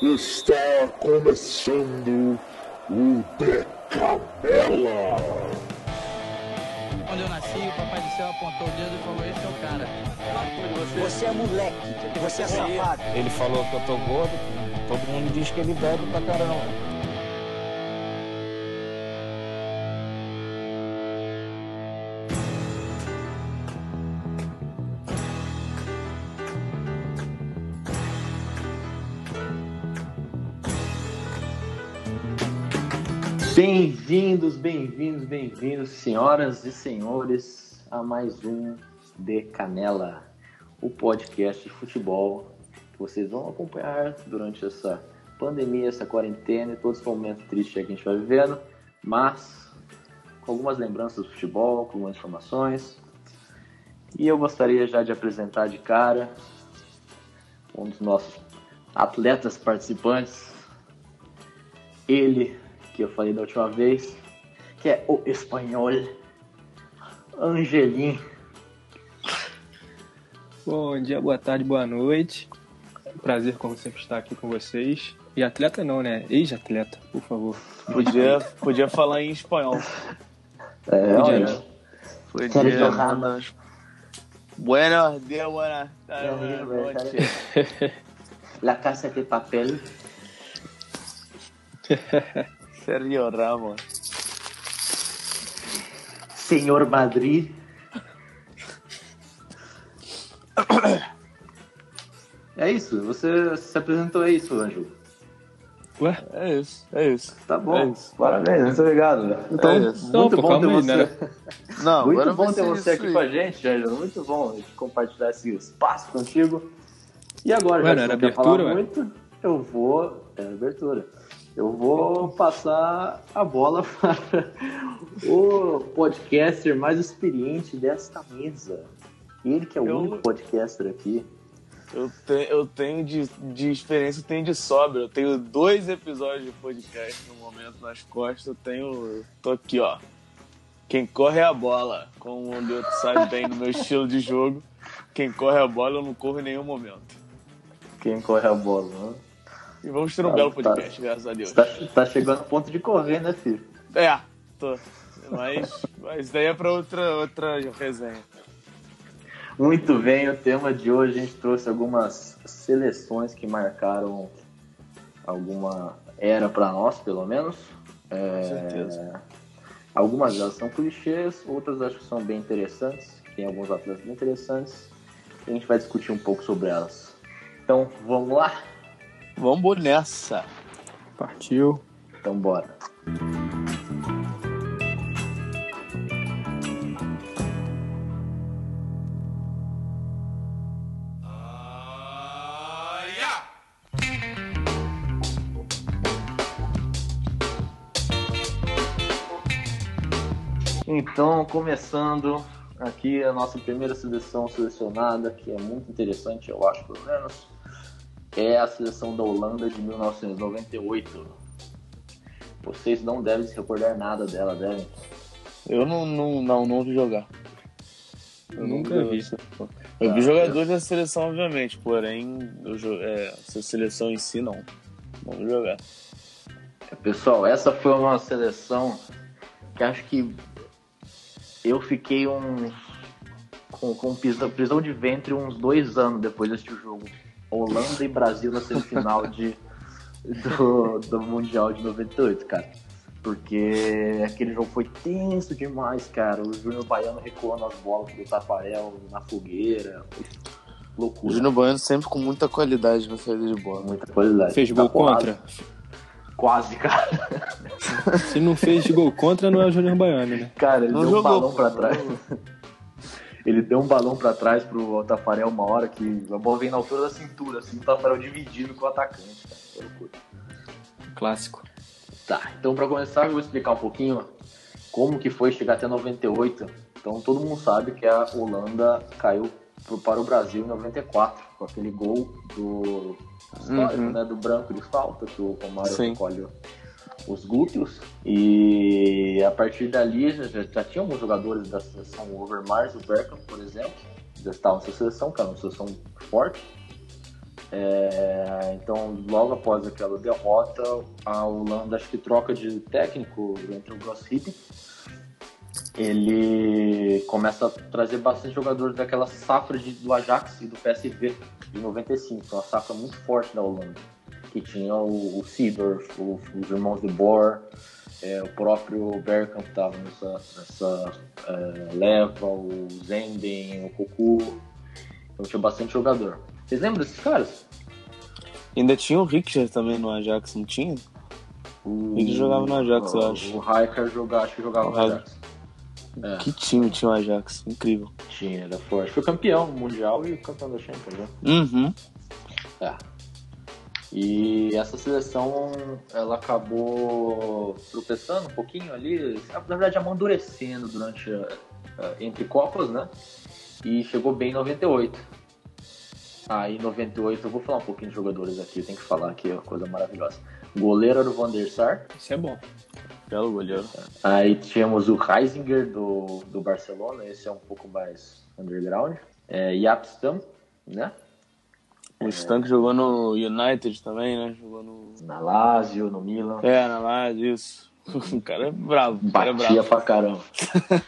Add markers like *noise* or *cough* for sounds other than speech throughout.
Está começando o Decabela. Quando eu nasci, o Papai do Céu apontou o dedo e falou: Esse é o cara. Você é moleque, você é safado. Ele falou que eu tô gordo, todo mundo diz que ele bebe pra caramba. Bem-vindos, bem-vindos, bem-vindos, senhoras e senhores, a mais um De Canela, o podcast de futebol que vocês vão acompanhar durante essa pandemia, essa quarentena e todo esse momento triste que a gente vai vivendo, mas com algumas lembranças do futebol, com algumas informações. E eu gostaria já de apresentar de cara um dos nossos atletas participantes, ele que eu falei da última vez, que é o espanhol Angelim. Bom dia, boa tarde, boa noite. Prazer, como sempre, estar aqui com vocês. E atleta não, né? Ex-atleta, por favor. Podia, podia falar em espanhol. É, Podia, olha, né? Sérgio Ramos. Buenos días, buenas tardes, buenas noches. La Casa de Papel. *laughs* Sergio Ramos. Senhor Madrid. É isso, você se apresentou é isso, Anjo. Ué? É isso, é isso. Tá É bom, isso. parabéns, muito obrigado. Então, É isso. Não, muito pô, bom ter aí, você. né? Não, Muito agora bom ter você aqui aí. com a gente, Angela. Muito bom compartilhar esse espaço contigo. E agora, Ué, já não que era você quer abertura, falar ué? muito, eu vou. É abertura. Eu vou passar a bola *laughs* para o podcaster mais experiente desta mesa. Ele que é o Eu- único podcaster aqui. Eu, te- eu tenho de, de experiência, eu tenho de sobra. Eu tenho dois episódios de podcast no momento nas costas. Eu tenho. Tô aqui, ó. Quem corre é a bola. Como o Leoto sabe bem no meu estilo de jogo. Quem corre é a bola, eu não corro em nenhum momento. Quem corre a bola, né? E vamos ter um Tá- belo tá- podcast, graças a Deus. Tá, tá chegando ao ponto de correr, né, filho? É, tô. Mas, mas daí é pra outra, outra resenha. Muito bem, o tema de hoje a gente trouxe algumas seleções que marcaram alguma era para nós, pelo menos. É, certeza. Algumas delas são clichês, outras acho que são bem interessantes, tem alguns atletas bem interessantes. E a gente vai discutir um pouco sobre elas. Então, vamos lá? Vamos nessa. Partiu. Então, bora. Então, começando aqui a nossa primeira seleção selecionada, que é muito interessante, eu acho, pelo menos, é a seleção da Holanda de 1998. Vocês não devem se recordar nada dela, devem? Eu não, não, não, não vi jogar. Eu nunca vi. Eu vi Ah, jogadores da seleção, obviamente, porém, eu, jo- é, essa seleção em si, não. Não vi jogar. Pessoal, essa foi uma seleção que acho que eu fiquei uns com, com prisão, prisão de ventre uns dois anos depois desse jogo. Holanda e Brasil na semifinal de, do, do Mundial de 98, cara. Porque aquele jogo foi tenso demais, cara. O Júnior Baiano recuando as bolas do Tafarel na fogueira. Foi O loucura. Júnior Bueno sempre com muita qualidade na saída de bola. Muita qualidade. Fez gol Tá contra? Quase, cara. Se não fez gol contra, não é o Júnior Baiano, né? Cara, ele Não deu um jogou, balão pô, pra não trás. Ele deu um balão pra trás pro Tafarel uma hora que a bola vem na altura da cintura, assim, o Tafarel dividindo com o atacante, cara. Clássico. Tá, então pra começar eu vou explicar um pouquinho como que foi chegar até 98. Então todo mundo sabe que a Holanda caiu pro- para o Brasil em 94, com aquele gol do histórico, Uhum. né, do branco de falta, que o Romário Sim. recolhe os glúteos. E a partir dali já, já, tinha alguns jogadores da seleção, o Overmars, o Bergkamp, por exemplo, já estavam nessa seleção, que era uma seleção forte. É, então, logo após aquela derrota, a Holanda acho que troca de técnico entre o Gus Hiddink. Ele começa a trazer bastante jogadores daquela safra de, do Ajax e do PSV de 95, uma safra muito forte da Holanda, que tinha o, o Seedorf, o, os irmãos de Boer, é, o próprio Bergkamp estava nessa, nessa é, leva, o Zenden, o Cocu, então tinha bastante jogador. Vocês lembram desses caras? Ainda tinha o Richter também no Ajax, não tinha? O, Ele jogava no Ajax, eu acho. O Raikar jogava, acho que jogava O no Ajax. É, Que time tinha o Ajax? Incrível. tinha, era forte. Foi campeão mundial e campeão da Champions, né? Uhum. É. E essa seleção, ela acabou tropeçando um pouquinho ali, na verdade amadurecendo durante a- a- entre Copas, né? E chegou bem em 98. Aí em 98, eu vou falar um pouquinho de jogadores aqui, tem que falar aqui, é uma coisa maravilhosa. Goleiro era o Van der Sar, Isso é bom. Belo goleiro. aí tínhamos o Reisinger do, do Barcelona, esse é um pouco mais underground. É, Jaap Stam, né? O Stan que jogou no United também, né? Jogou no. Na Lazio, no Milan. É, na Lazio, isso. *laughs* O cara é bravo. O cara é Batia bravo. pra caramba. *laughs*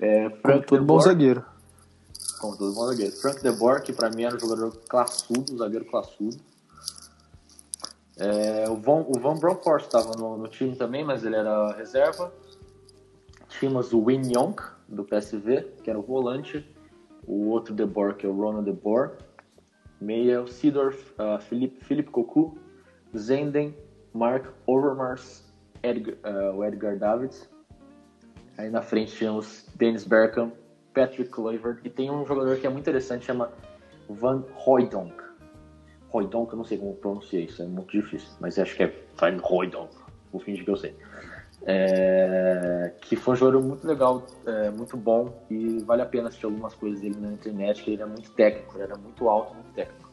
é, Frank Todo de bom zagueiro. Como todo bom zagueiro. Frank de Boer, que pra mim era um jogador classudo, um zagueiro classudo. É, o, Van, o Van Bronckhorst estava no, no time também, mas ele era reserva. Tínhamos o Win Young, do PSV, que era o volante. O outro de Boer, que é o Ronald de Boer. Meia, o Seedorf, uh, Philippe, Philippe Cocu, Zenden, Mark Overmars, Edgar, uh, o Edgar Davids. Aí na frente tínhamos Dennis Bergkamp, Patrick Kluivert e tem um jogador que é muito interessante, chama Van Hooijdonk. Hooijdonk, eu não sei como pronunciar isso, é muito difícil, mas acho que é Van Hooijdonk, vou fingir que eu sei. É, que foi um jogador muito legal, é, muito bom e vale a pena assistir algumas coisas dele na internet, que ele é muito técnico, ele era muito alto, muito técnico.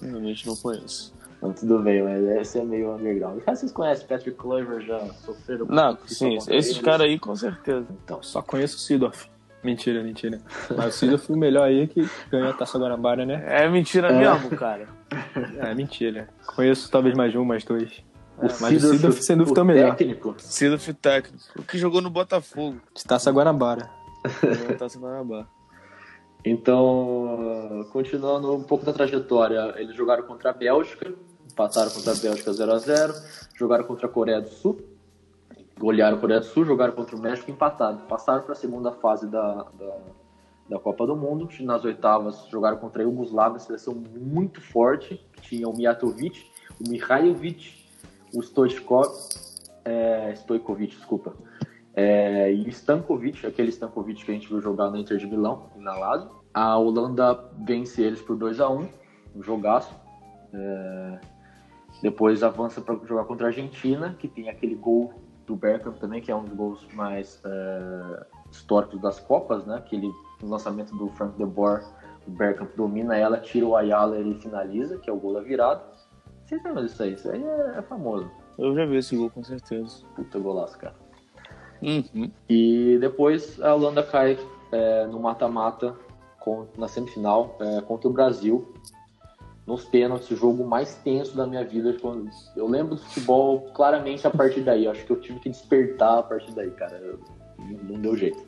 Realmente não conheço. Então, tudo bem, mas esse é meio underground. Já vocês conhecem Patrick Kluivert, já sofreram Não, sim, esses caras aí com certeza. Então, Só conheço o Sidorf. Mentira, mentira. Mas o Sidorf foi o melhor aí que ganhou a Taça Guanabara, né? É mentira mesmo, cara. É, mentira. Conheço talvez mais um, mais dois. O mas o Seedorf, sem dúvida, é o melhor. técnico, Sidorf técnico. O que jogou no Botafogo. De Taça Guanabara. Taça Guanabara. Então, continuando um pouco da trajetória, eles jogaram contra a Bélgica, empataram contra a Bélgica 0 a 0 jogaram contra a Coreia do Sul, golearam a Coreia do Sul, jogaram contra o México e empataram. Passaram para a segunda fase da, da, da Copa do Mundo. Nas oitavas, jogaram contra a Yugoslávia, seleção muito forte, que tinha o Mijatovic, o Mihailovic, o Stoichkov, é, Stojkovic, desculpa, é, e Stankovic, aquele Stankovic que a gente viu jogar no Inter de Milão, na Lazio. A Holanda vence eles por 2 a 1 um jogaço. É, depois avança para jogar contra a Argentina, que tem aquele gol do Bergkamp também, que é um dos gols mais é, históricos das Copas, né? Aquele lançamento do Frank de Boer, o Bergkamp domina ela, tira o Ayala e ele finaliza, que é o gol da virada. Vocês lembram disso aí? Isso aí é, é famoso. Eu já vi esse gol com certeza. Puta golaço, cara. Uhum. E depois a Holanda cai é, no mata-mata na semifinal é, contra o Brasil. Nos pênaltis, o jogo mais tenso da minha vida. Eu lembro do futebol claramente a partir daí. Eu acho que eu tive que despertar a partir daí, cara. Eu- não deu jeito.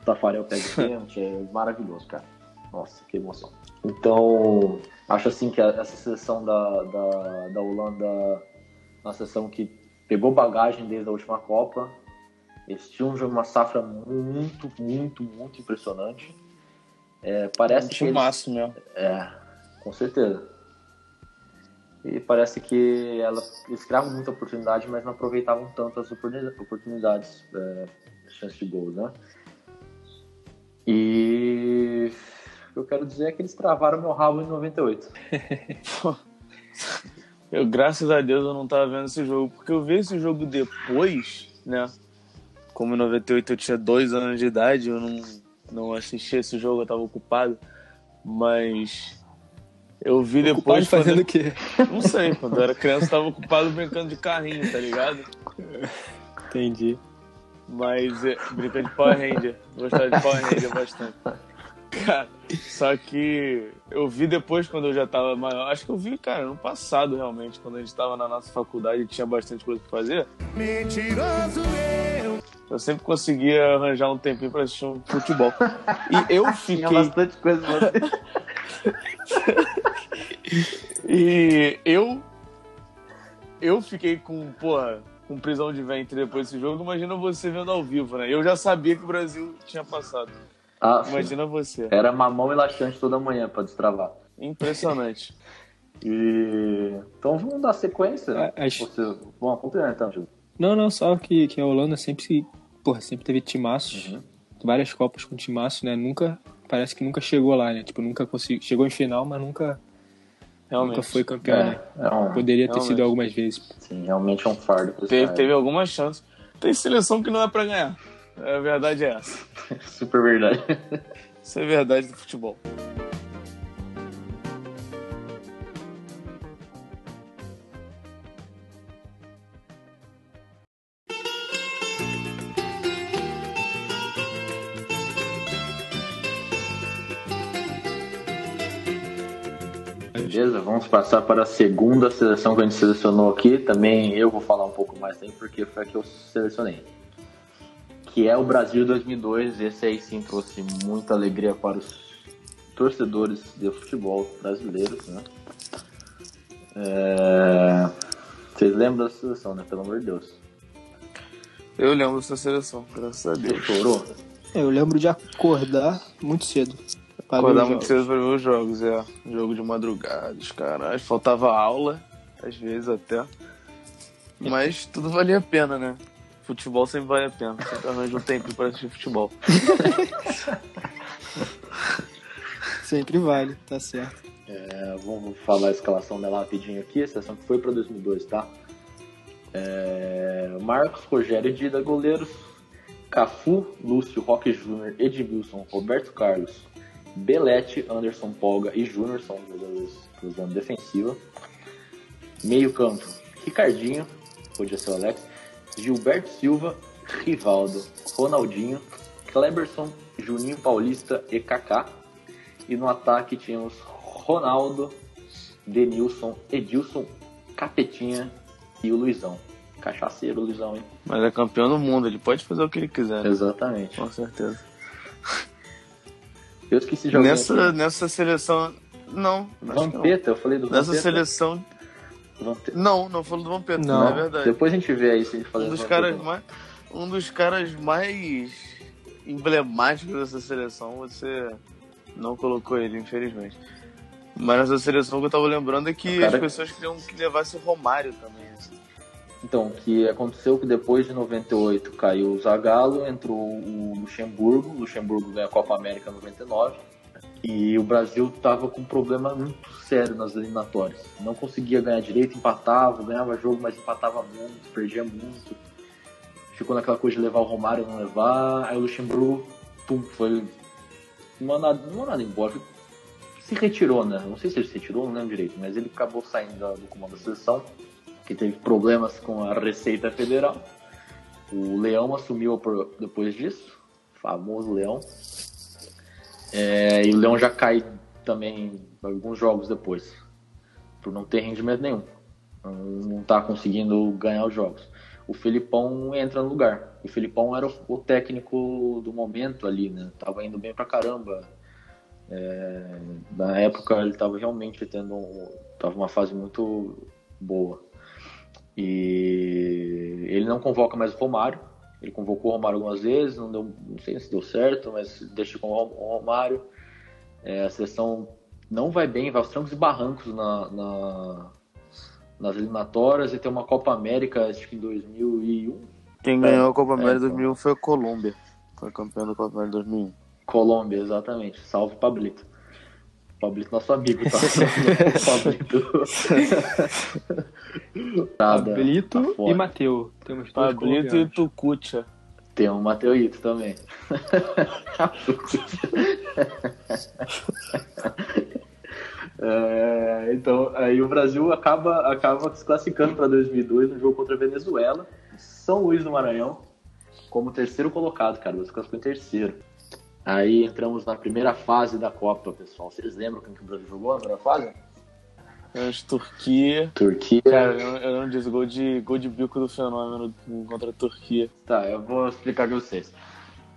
O Tafarel pega o pênalti, é maravilhoso, cara. Nossa, que emoção. Então, acho assim que essa seleção da, da, da Holanda, uma seleção que pegou bagagem desde a última Copa, eles tinham uma safra muito, muito, muito impressionante. É, parece Um que eles, timaço mesmo. é, com certeza. E parece que ela, eles criavam muita oportunidade, mas não aproveitavam tanto as oportuni- oportunidades, é, chances de gols, né? E que eu quero dizer é que eles travaram meu rabo em 98. *laughs* Eu, graças a Deus, eu não tava vendo esse jogo, porque eu vi esse jogo depois, né? Como em 98 eu tinha dois anos de idade, eu não, não assisti esse jogo, eu tava ocupado. Mas eu vi Ocupado depois. quando- fazendo o quê? *laughs* Não sei, quando eu era criança eu tava ocupado brincando de carrinho, tá ligado? Entendi. Mas é, brincando de Power Ranger. Gostava de Power Ranger bastante. Cara, só que eu vi depois quando eu já tava maior. Acho que eu vi, cara, no passado realmente, quando a gente tava na nossa faculdade e tinha bastante coisa pra fazer. Mentiroso eu! Eu sempre conseguia arranjar um tempinho pra assistir um futebol. E eu *laughs* fiquei. Tinha bastante coisa pra você. *laughs* E eu. Eu fiquei com, porra, com prisão de ventre depois desse jogo. Imagina você vendo ao vivo, né? Eu já sabia que o Brasil tinha passado. Ah, Imagina você. Era mamão e laxante toda manhã pra destravar. Impressionante. E... Então vamos dar sequência. É, acho- Você... Vamos acompanhar então, Gil. Não, não, só que, que a Holanda sempre se. Porra, sempre teve timaços. Uhum. Várias Copas com timaço, né? Nunca. Parece que nunca chegou lá, né? Tipo, nunca conseguiu. Chegou em final, mas nunca, Realmente. nunca foi campeão, né? É, é um... Poderia ter Realmente. sido algumas vezes. Sim, realmente é um fardo. Teve, teve alguma chance. Tem seleção que não é pra ganhar. A verdade é essa. *laughs* Super verdade. Isso é verdade do futebol. Beleza, vamos passar para a segunda seleção que a gente selecionou aqui. Também eu vou falar um pouco mais tempo porque foi a que eu selecionei. Que é o Brasil 2002. Esse aí sim trouxe muita alegria para os torcedores de futebol brasileiros, né? É... Vocês lembram da seleção, né? Pelo amor de Deus. Eu lembro dessa seleção, graças a Deus. Chorou? É, eu lembro de acordar muito cedo. Acordar muito jogos. cedo pra ver os jogos, é. Jogo de madrugada, os caras. Faltava aula, às vezes até. Mas tudo valia a pena, né? Futebol sempre vale a pena. Sempre arranja um tempo pra assistir futebol. *laughs* Sempre vale, tá certo. É, vamos falar a escalação dela rapidinho aqui. A seleção que foi para 2002, tá? É, Marcos, Rogério e Dida, goleiros. Cafu, Lúcio, Roque Júnior, Edmilson, Roberto Carlos, Belete, Anderson Polga e Júnior são os jogadores da zona defensiva. Meio campo, Ricardinho, podia ser o Alex, Gilberto Silva, Rivaldo, Ronaldinho, Kleberson, Juninho Paulista e Kaká. E no ataque tínhamos Ronaldo, Denilson, Edilson, Capetinha e o Luizão. Cachaceiro, Luizão, hein? Mas é campeão do mundo, ele pode fazer o que ele quiser. né? Exatamente. Com certeza. Eu esqueci de alguém Nessa, aqui. nessa seleção. Não. Vampeta, eu falei do Nessa Vampeta. seleção. Vampeta. Não, não falou do Vampeta, Não. não é verdade. Depois a gente vê aí se a gente fazer Um dos, caras mais, um dos caras mais emblemáticos dessa seleção, você não colocou ele, infelizmente. Mas nessa seleção que eu tava lembrando é que cara- as pessoas queriam que levasse o Romário também. assim. Então, que aconteceu que depois de 98 caiu o Zagallo, entrou o Luxemburgo, o Luxemburgo ganha a Copa América em 99, e o Brasil tava com um problema muito sério nas eliminatórias. Não conseguia ganhar direito, empatava, ganhava jogo, mas empatava muito, perdia muito. Ficou naquela coisa de levar o Romário não levar, aí o Luxemburgo, pum, foi mandado, mandado embora, se retirou, né? Não sei se ele se retirou, não lembro direito, mas ele acabou saindo do comando da seleção que teve problemas com a Receita Federal. O Leão assumiu depois disso, famoso Leão. É, e o Leão já cai também alguns jogos depois, por não ter rendimento nenhum. Não, não tá conseguindo ganhar os jogos. O Felipão entra no lugar. O Felipão era o, técnico do momento ali, né? Tava indo bem pra caramba. É, na época ele tava realmente tendo tava uma fase muito boa. E ele não convoca mais o Romário. Ele convocou o Romário algumas vezes, não, deu, não sei se deu certo, mas deixa com o Romário. É, a seleção não vai bem, vai aos trancos e barrancos na, na- nas eliminatórias e tem uma Copa América, acho que em 2001. Quem ganhou a Copa é, América então. 2001 foi a Colômbia. Foi campeão da Copa América 2001. Colômbia, exatamente. Salve Pablito. Pablito, nosso amigo, tá? Pablito. Nada, Pablito tá fora. e Mateu. Temos dois Pablito e. Tucucha. Tem um Mateuito também. *laughs* É, então, aí o Brasil acaba, acaba se classificando para 2002 no jogo contra a Venezuela, São Luís do Maranhão, como terceiro colocado, cara. O Brasil classificou em terceiro. Aí entramos na primeira fase da Copa, pessoal. Vocês lembram quem que o Brasil jogou na primeira fase? Mas Turquia. Turquia. Cara, eu, eu não disse gol de, gol de bico do fenômeno contra a Turquia. Tá, eu vou explicar pra vocês.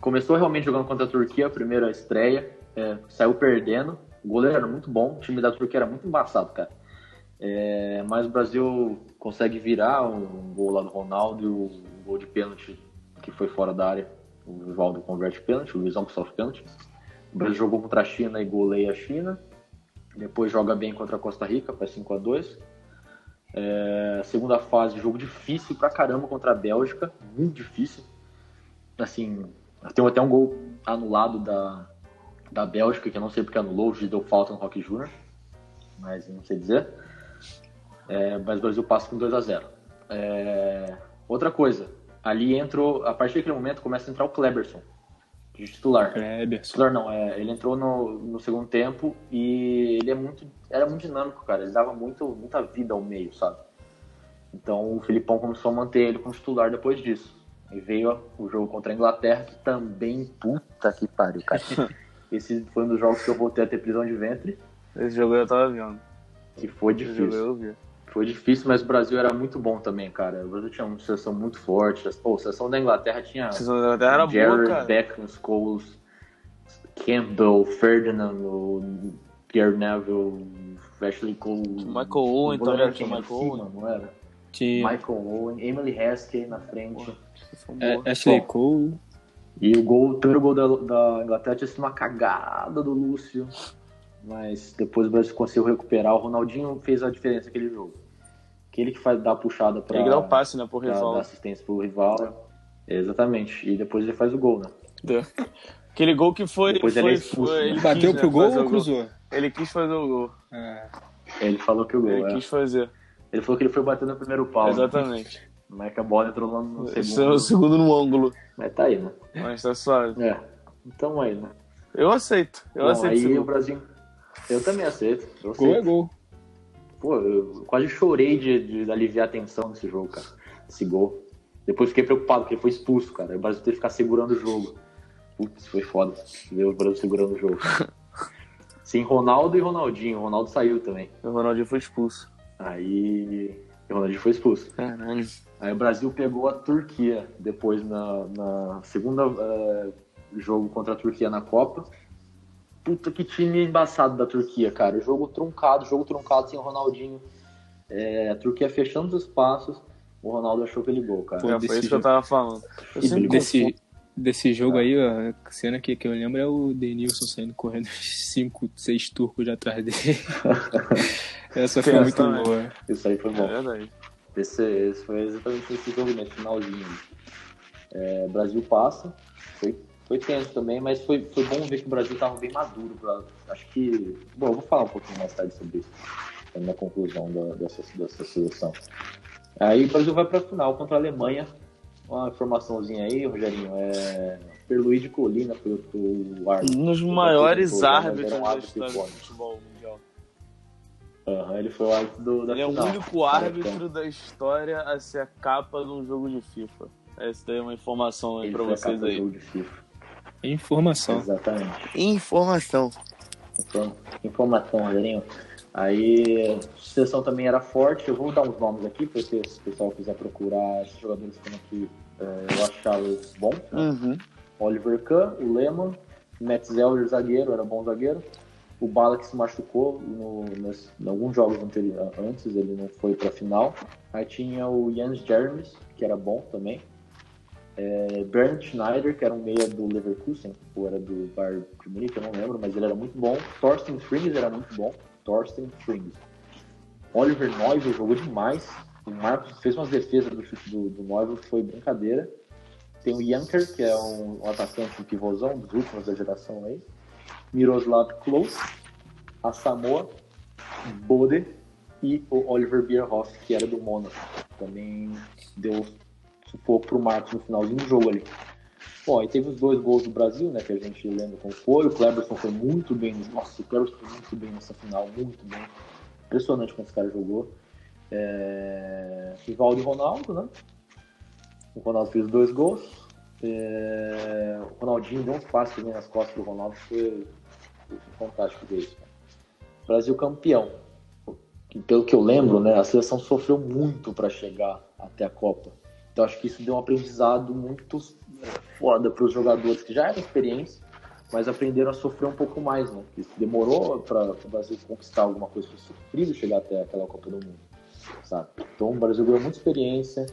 Começou realmente jogando contra a Turquia, a primeira estreia. é, saiu perdendo. O goleiro era muito bom, o time da Turquia era muito embaçado, cara. É, mas o Brasil consegue virar um gol lá do Ronaldo e o gol de pênalti que foi fora da área. O Rivaldo converte pênalti, o que sofre pênalti. O Brasil jogou contra a China e goleia a China. Depois joga bem contra a Costa Rica, faz 5 a 2 é, Segunda fase, jogo difícil pra caramba contra a Bélgica, muito difícil. Assim, tem até um gol anulado da, da Bélgica, que eu não sei porque anulou, o deu falta no Rock Júnior, mas não sei dizer. É, mas o Brasil passa com 2 a 0 É, Outra coisa, ali entrou, a partir daquele momento começa a entrar o Kleberson, de titular. Kleberson. Titular não, é, ele entrou no, no segundo tempo e ele é muito, era muito dinâmico, cara. Ele dava muito, muita vida ao meio, sabe? Então o Filipão começou a manter ele como titular depois disso. E veio ó, o jogo contra a Inglaterra, que também, puta que pariu, cara. *laughs* Esse foi um dos jogos que eu voltei a ter prisão de ventre, Esse jogo eu tava vendo. que foi Esse jogo difícil. eu vi. Foi difícil, mas o Brasil era muito bom também, cara. O Brasil tinha uma seleção muito forte. Pô, a seleção da Inglaterra tinha A seleção da Inglaterra era boa, Jared, cara. Beckham, Scholes, Campbell, Ferdinand, o Pierre Neville, Ashley Cole. Michael Owen também, era tinha quem? Michael Owen. Não era? Tinha Michael Owen, Emily Haskey na frente. É, boa. Ashley. Cole. E o gol, o primeiro gol da, da Inglaterra tinha sido uma cagada do Lúcio. Mas depois o Brasil conseguiu recuperar. O Ronaldinho fez a diferença naquele jogo. Aquele que faz dar a puxada pra, Ele que dá o passe, né, pro pra rival. dar assistência pro rival. Exatamente. E depois ele faz o gol, né? Deu. Aquele gol que foi. Depois foi, ele é expulso, foi- né? ele Bateu quis, pro né, gol ou o cruzou? Ele quis fazer o gol. É. Ele falou que o gol, Ele é. quis fazer. Ele falou que ele foi bater no primeiro pau. né? Exatamente. Mas que a bola entrou lá no Esse é segundo. o segundo no ângulo. Mas tá aí, né? Mas tá suave. É. Então aí, né? Eu aceito. Eu Bom, aceito aí o gol. Brasil. Eu também aceito. Eu Gol é aceito. gol. Pô, eu quase chorei de, de aliviar a tensão nesse jogo, cara. Esse gol. Depois fiquei preocupado, porque ele foi expulso, cara. O Brasil teve que ficar segurando o jogo. Putz, foi foda. Ver o Brasil segurando o jogo. *laughs* Sim, Ronaldo e Ronaldinho. O Ronaldo saiu também. O Ronaldinho foi expulso. Aí. O Ronaldinho foi expulso. Caralho. Aí o Brasil pegou a Turquia depois na, na segunda eh, jogo contra a Turquia na Copa. Puta que time embaçado da Turquia, cara. Jogo truncado, jogo truncado sem o Ronaldinho. Eh, a Turquia fechando os espaços. O Ronaldo achou aquele gol, cara. Pô, É, desse foi isso que eu jogo. tava falando. Eu E Desse, desse jogo aí, ó, a cena que, que eu lembro é o Denilson saindo correndo *laughs* 5, 6 turcos de atrás dele. *laughs* Essa foi muito também. boa. Isso aí foi É bom. verdade. Esse, esse foi exatamente esse jogo mesmo, finalzinho. É, Brasil passa. Foi, foi tenso também, mas foi, foi bom ver que o Brasil estava bem maduro. Pra, acho que. Bom, eu vou falar um pouquinho mais tarde sobre isso. Na minha conclusão da, dessa, dessa seleção. Aí o Brasil vai para a final contra a Alemanha. Uma informaçãozinha aí, Rogerinho. É, Perluí Colina foi o, árbitro. Um dos maiores tentou, árbitros da história do futebol mundial. Aham, ele foi o árbitro do, da Ele é o final. único árbitro da história a ser a capa de um jogo de FIFA. Essa daí é uma informação aí Ele pra vocês aí. Informação. Exatamente. Informação. Inform- Informação, Rogerinho. Aí, a seleção também era forte. Eu vou dar uns nomes aqui, porque se o pessoal quiser procurar esses jogadores que estão aqui, eh, eu achava eles bons. né? Uhum. Oliver Kahn, o Lehmann, Metzeler, zagueiro, era bom zagueiro. O Bala que se machucou no, nos, em alguns jogos antes, ele não foi pra final. Aí tinha o Jens Jermes, que era bom também. É, Bernd Schneider, que era um meia do Leverkusen, ou era do Bayern de Munique, eu não lembro, mas ele era muito bom. Thorsten Frings era muito bom. Thorsten Frings. Oliver Neuville jogou demais. O Marcos fez umas defesas do chute do, do que foi brincadeira. Tem o Janker, que é um, um atacante, um pivôzão dos últimos da geração aí. Miroslav Klose, a Samoa, Bode e o Oliver Bierhoff, que era do Mônaco. Também deu sufoco pro Marcos no finalzinho do jogo ali. Bom, aí teve os dois gols do Brasil, né, que a gente lembra como foi. O Cleberson foi muito bem. Nossa, o Cleberson foi muito bem nessa final, muito bem. Impressionante como esse cara jogou. É... Rivaldo e Ronaldo, né? O Ronaldo fez dois gols. É, o Ronaldinho deu um passe também nas costas do Ronaldo, foi, foi fantástico isso. Brasil campeão. Que, pelo que eu lembro, né, a seleção sofreu muito para chegar até a Copa. Então acho que isso deu um aprendizado muito é, foda para os jogadores que já eram experientes, mas aprenderam a sofrer um pouco mais, né? Porque demorou para o Brasil conquistar alguma coisa, foi sofrido chegar até aquela Copa do Mundo, sabe? Então o Brasil ganhou muita experiência,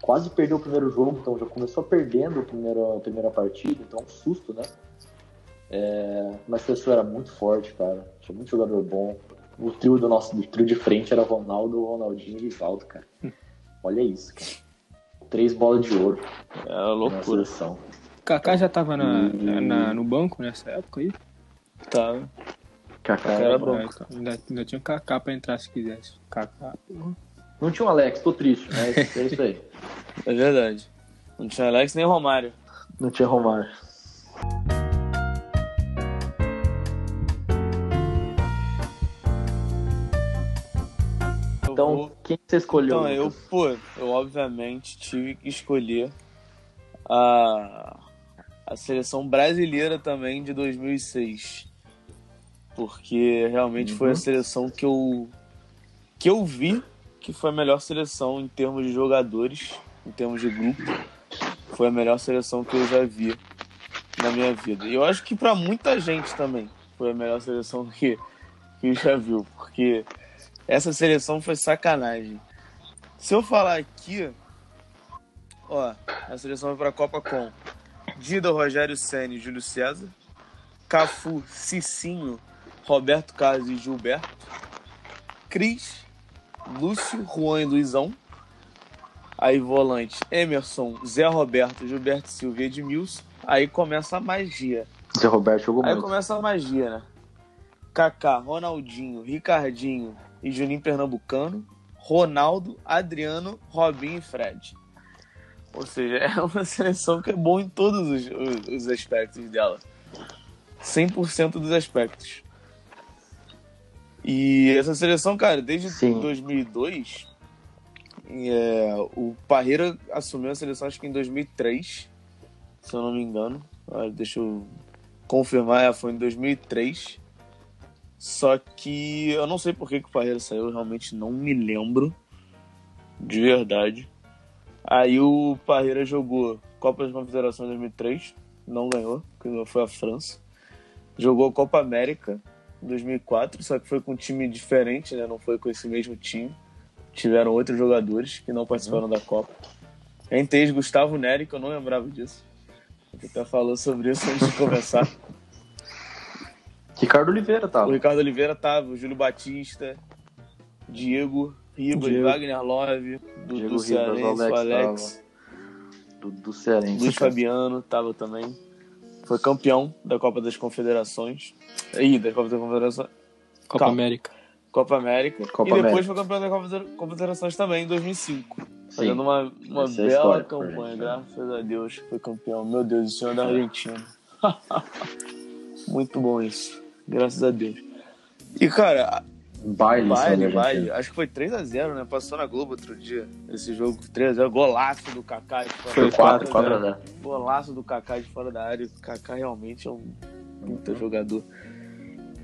quase perdeu o primeiro jogo, então já começou perdendo a primeira, a primeira partida, então um susto, né? É, mas a seleção era muito forte, cara. Tinha muito jogador bom. O trio do nosso do trio de frente era Ronaldo, Ronaldinho e Rivaldo, cara. *laughs* Olha isso, cara. Três bolas de ouro É loucura. seleção. Kaká já tava na, na- no banco nessa época aí? Tá. Kaká Era era bom. bom. Ah, então, ainda, ainda tinha um Kaká pra entrar se quisesse. Kaká. porra. Não tinha o Alex, tô triste, mas *laughs* é isso aí. É verdade. Não tinha Alex nem Romário. Não tinha Romário. Então, vou- quem você escolheu? Então, eu, pô, eu obviamente tive que escolher a, a seleção brasileira também de 2006. Porque realmente foi a Uhum. seleção que eu, que eu vi que foi a melhor seleção em termos de jogadores, em termos de grupo. Foi a melhor seleção que eu já vi na minha vida. E eu acho que pra muita gente também foi a melhor seleção que, que já viu. Porque essa seleção foi sacanagem. Se eu falar aqui, ó, a seleção vai pra Copa com Dida, Rogério Senna e Júlio César, Cafu, Cicinho, Roberto Carlos e Gilberto, Cris, Lúcio, Juan e Luizão, aí volante Emerson, Zé Roberto, Gilberto Silva e Edmilson, aí começa a magia. Zé Roberto jogou Aí muito. começa a magia, né? Kaká, Ronaldinho, Ricardinho e Juninho Pernambucano, Ronaldo, Adriano, Robinho e Fred. Ou seja, *laughs* é uma seleção que é bom em todos os, os- os aspectos dela. 100% dos aspectos. E essa seleção, cara, desde Sim. 2002, é, o Parreira assumiu a seleção acho que em 2003, se eu não me engano. Deixa eu confirmar, é, foi em 2003. Só que eu não sei por que, que o Parreira saiu, eu realmente não me lembro. De verdade. Aí o Parreira jogou Copa das Confederações 2003, não ganhou, porque foi a França. Jogou Copa América 2004, só que foi com um time diferente, né? Não foi com esse mesmo time. Tiveram outros jogadores que não participaram da Copa. Entre Gustavo Neri, que eu não lembrava disso. Gente até falou sobre isso antes de começar. *laughs* Ricardo Oliveira O tava. Ricardo Oliveira tava, o Júlio Batista, Diego, Ribas, Diego. Wagner Love, Diego Ribas, Cearense, o Alex o do Cearense. Luiz Fabiano tava também. Foi campeão da Copa das Confederações. Ih, da Copa das Confederações. Copa Calma. América. Copa América. Copa e depois América. foi campeão da Copa das Confederações também, em 2005. Sim. Fazendo uma, uma Essa é bela campanha, gente, né? graças a Deus, foi campeão. Meu Deus, o senhor da Argentina. *laughs* Muito bom isso. Graças a Deus. E, cara, Baile, baile, sabe, baile. Acho que foi 3x0, né? Passou na Globo outro dia. Esse jogo 3x0. Golaço do Kaká de fora Foi da 4, área. 4 a 0. Golaço do Kaká de fora da área. O Kaká realmente é um puta jogador.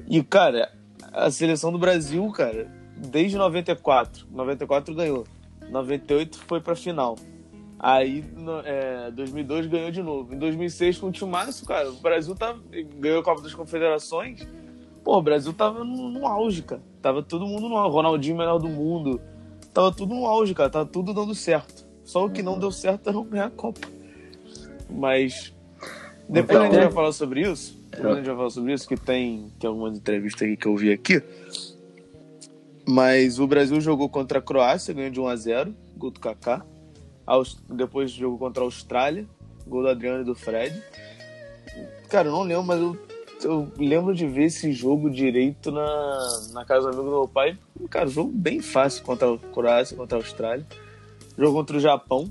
E, cara, a seleção do Brasil, cara, desde 94. 94 ganhou. 98 foi pra final. Aí, no, é, 2002 ganhou de novo. Em 2006, com o Timaço, cara, o Brasil tá, ganhou a Copa das Confederações. Pô, o Brasil tava no, no auge, cara. Tava todo mundo no auge. Ronaldinho, melhor do mundo. Tava tudo no auge, cara. Tava tudo dando certo. Só o que não deu certo era não ganhar a Copa. Mas. Depois Então, a gente né? vai falar sobre isso. Depois a gente vai falar sobre isso, que tem, tem algumas entrevistas aqui que eu vi aqui. Mas o Brasil jogou contra a Croácia, ganhou de 1 a 0 gol do Kaká. Depois jogou contra a Austrália, gol do Adriano e do Fred. Cara, eu não lembro, mas eu, eu lembro de ver esse jogo direito na, na casa do amigo do meu pai. Cara, jogo bem fácil contra a Croácia, contra a Austrália. Jogo contra o Japão,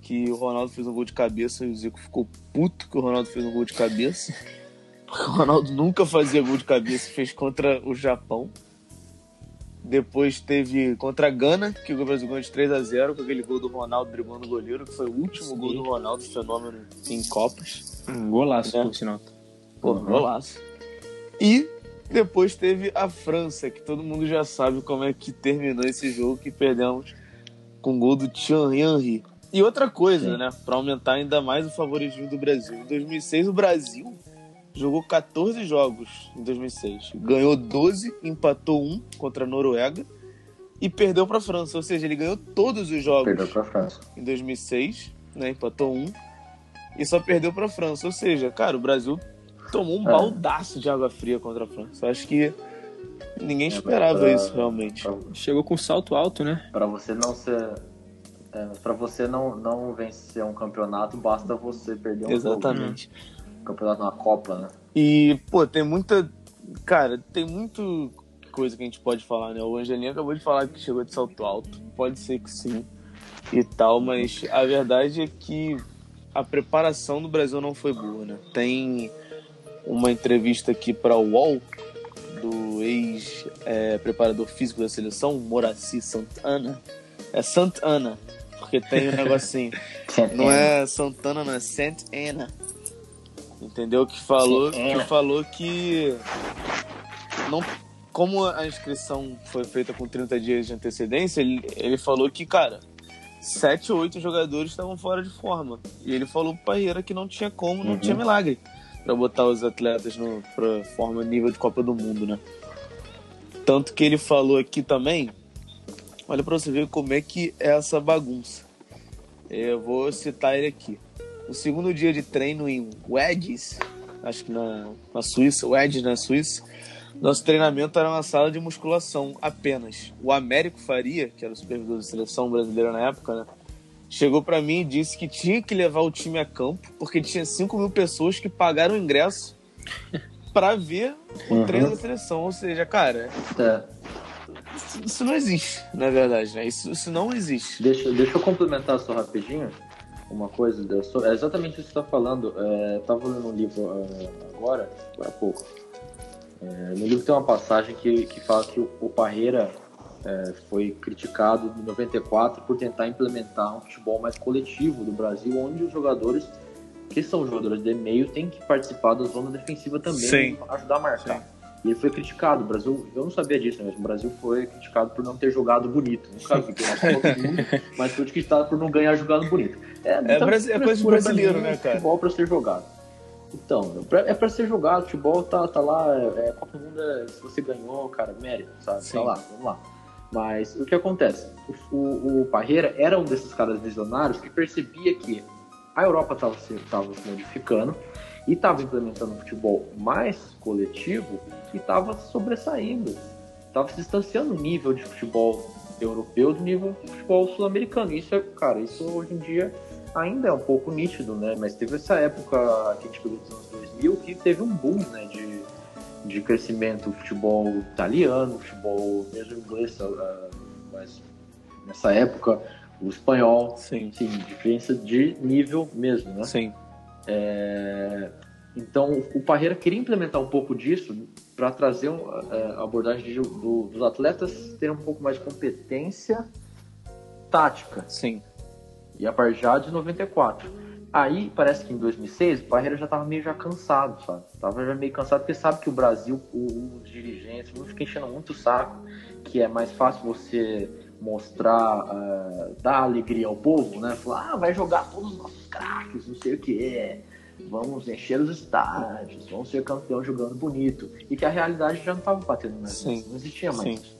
que o Ronaldo fez um gol de cabeça e o Zico ficou puto que o Ronaldo fez um gol de cabeça. Porque *laughs* o Ronaldo nunca fazia gol de cabeça fez contra o Japão. Depois teve contra a Gana, que o Brasil ganhou de 3 a 0 com aquele gol do Ronaldo driblando o goleiro, que foi o último gol do Ronaldo, fenômeno em Copas. Um golaço, É. por sinal. Pô, golaço. E depois teve a França, que todo mundo já sabe como é que terminou esse jogo, que perdemos com o gol do Thierry Henry. E outra coisa, Sim. né, pra aumentar ainda mais o favoritismo do Brasil. Em 2006, o Brasil jogou 14 jogos em 2006. Ganhou 12, empatou um contra a Noruega e perdeu pra França. Ou seja, ele ganhou todos os jogos Perdeu pra França. em 2006, né? Empatou um e só perdeu para a França. Ou seja, cara, o Brasil tomou um É. baldaço de água fria contra a França. Eu acho que ninguém É, esperava pra- isso realmente. Pra, Chegou com salto alto, né? pra você não ser. É, para você não, não vencer um campeonato, basta você perder um Exatamente. jogo. Um campeonato na Copa, né? E, pô, tem muita. Cara, tem muito coisa que a gente pode falar, né? O Angelinho acabou de falar que chegou de salto alto. Pode ser que sim e tal, mas a verdade é que a preparação do Brasil não foi boa, né? Tem uma entrevista aqui para o UOL do ex-preparador físico da seleção, Moraci Santana. É Santana, porque tem um negocinho. *laughs* Não é Santana, não é Saint Anna. Entendeu? Que falou, que falou que não, como a inscrição foi feita com 30 dias de antecedência, ele, ele falou que, cara, sete ou oito jogadores estavam fora de forma. E ele falou pro Parreira que não tinha como, não Uhum. tinha milagre pra botar os atletas no, pra forma nível de Copa do Mundo, né? Tanto que ele falou aqui também, olha pra você ver como é que é essa bagunça. Eu vou citar ele aqui. O segundo dia de treino em Wedges, acho que na, na Suíça, Wedges na Suíça, nosso treinamento era uma sala de musculação apenas. O Américo Faria, que era o supervisor da seleção brasileira na época, né? Chegou pra mim e disse que tinha que levar o time a campo, porque tinha 5 mil pessoas que pagaram o ingresso *laughs* pra ver o Uhum. treino da seleção. Ou seja, cara, É, isso- isso não existe, na verdade, né? Isso, isso não existe. Deixa, deixa eu complementar só rapidinho uma coisa. É exatamente isso que você está falando. É, eu tava lendo um livro é, agora, agora há pouco. É, no livro tem uma passagem que, que fala que o, o Parreira é, foi criticado em 94 por tentar implementar um futebol mais coletivo do Brasil, onde os jogadores que são jogadores de meio têm que participar da zona defensiva também Sim. e ajudar a marcar. E ele foi criticado. O Brasil, eu não sabia disso, mas o Brasil foi criticado por não ter jogado bonito. Nunca vi do Mundo, mas foi criticado por não ganhar jogado bonito. É, é coisa de frescura brasileiro, mim, né, cara? Futebol pra ser jogado. Então, é pra- é ser jogado. Futebol tá, tá lá. É, é, Copa do Mundo, é, se você ganhou, cara, mérito, sabe? Sim. Tá lá, vamos lá. Mas o que acontece? O, o, o Parreira era um desses caras visionários que percebia que a Europa estava se, tava se modificando e estava implementando um futebol mais coletivo e estava sobressaindo. Estava se distanciando o nível de futebol europeu do nível de futebol sul-americano. Isso é, cara, isso hoje em dia ainda é um pouco nítido, né? Mas teve essa época que a gente pegou dos anos 2000 que teve um boom, né? De, de crescimento do futebol italiano, futebol mesmo inglês, ah, mas nessa época o espanhol, Sim, sim, diferença de nível mesmo, né? sim. É, então, o Parreira queria implementar um pouco disso para trazer é, a abordagem de- do- dos atletas terem um pouco mais de competência tática. Sim. E a partir já de 94. Aí, parece que em 2006, o Parreira já estava meio já cansado, sabe? Tava já meio cansado porque sabe que o Brasil, os dirigentes, não fica enchendo muito o saco, que é mais fácil você mostrar, ah, dar alegria ao povo, né? Falar, ah, vai jogar todos os nossos craques, não sei o que, vamos encher os estádios, vamos ser campeão jogando bonito. E que a realidade já não estava batendo mais, Sim. não existia mais Sim. isso, né?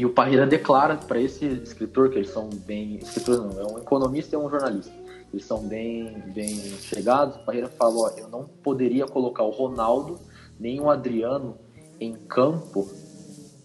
E o Parreira declara para esse escritor, que eles são bem. Escritor não, é um economista e um jornalista. Eles são bem, bem chegados. O Parreira falou: eu não poderia colocar o Ronaldo nem o Adriano em campo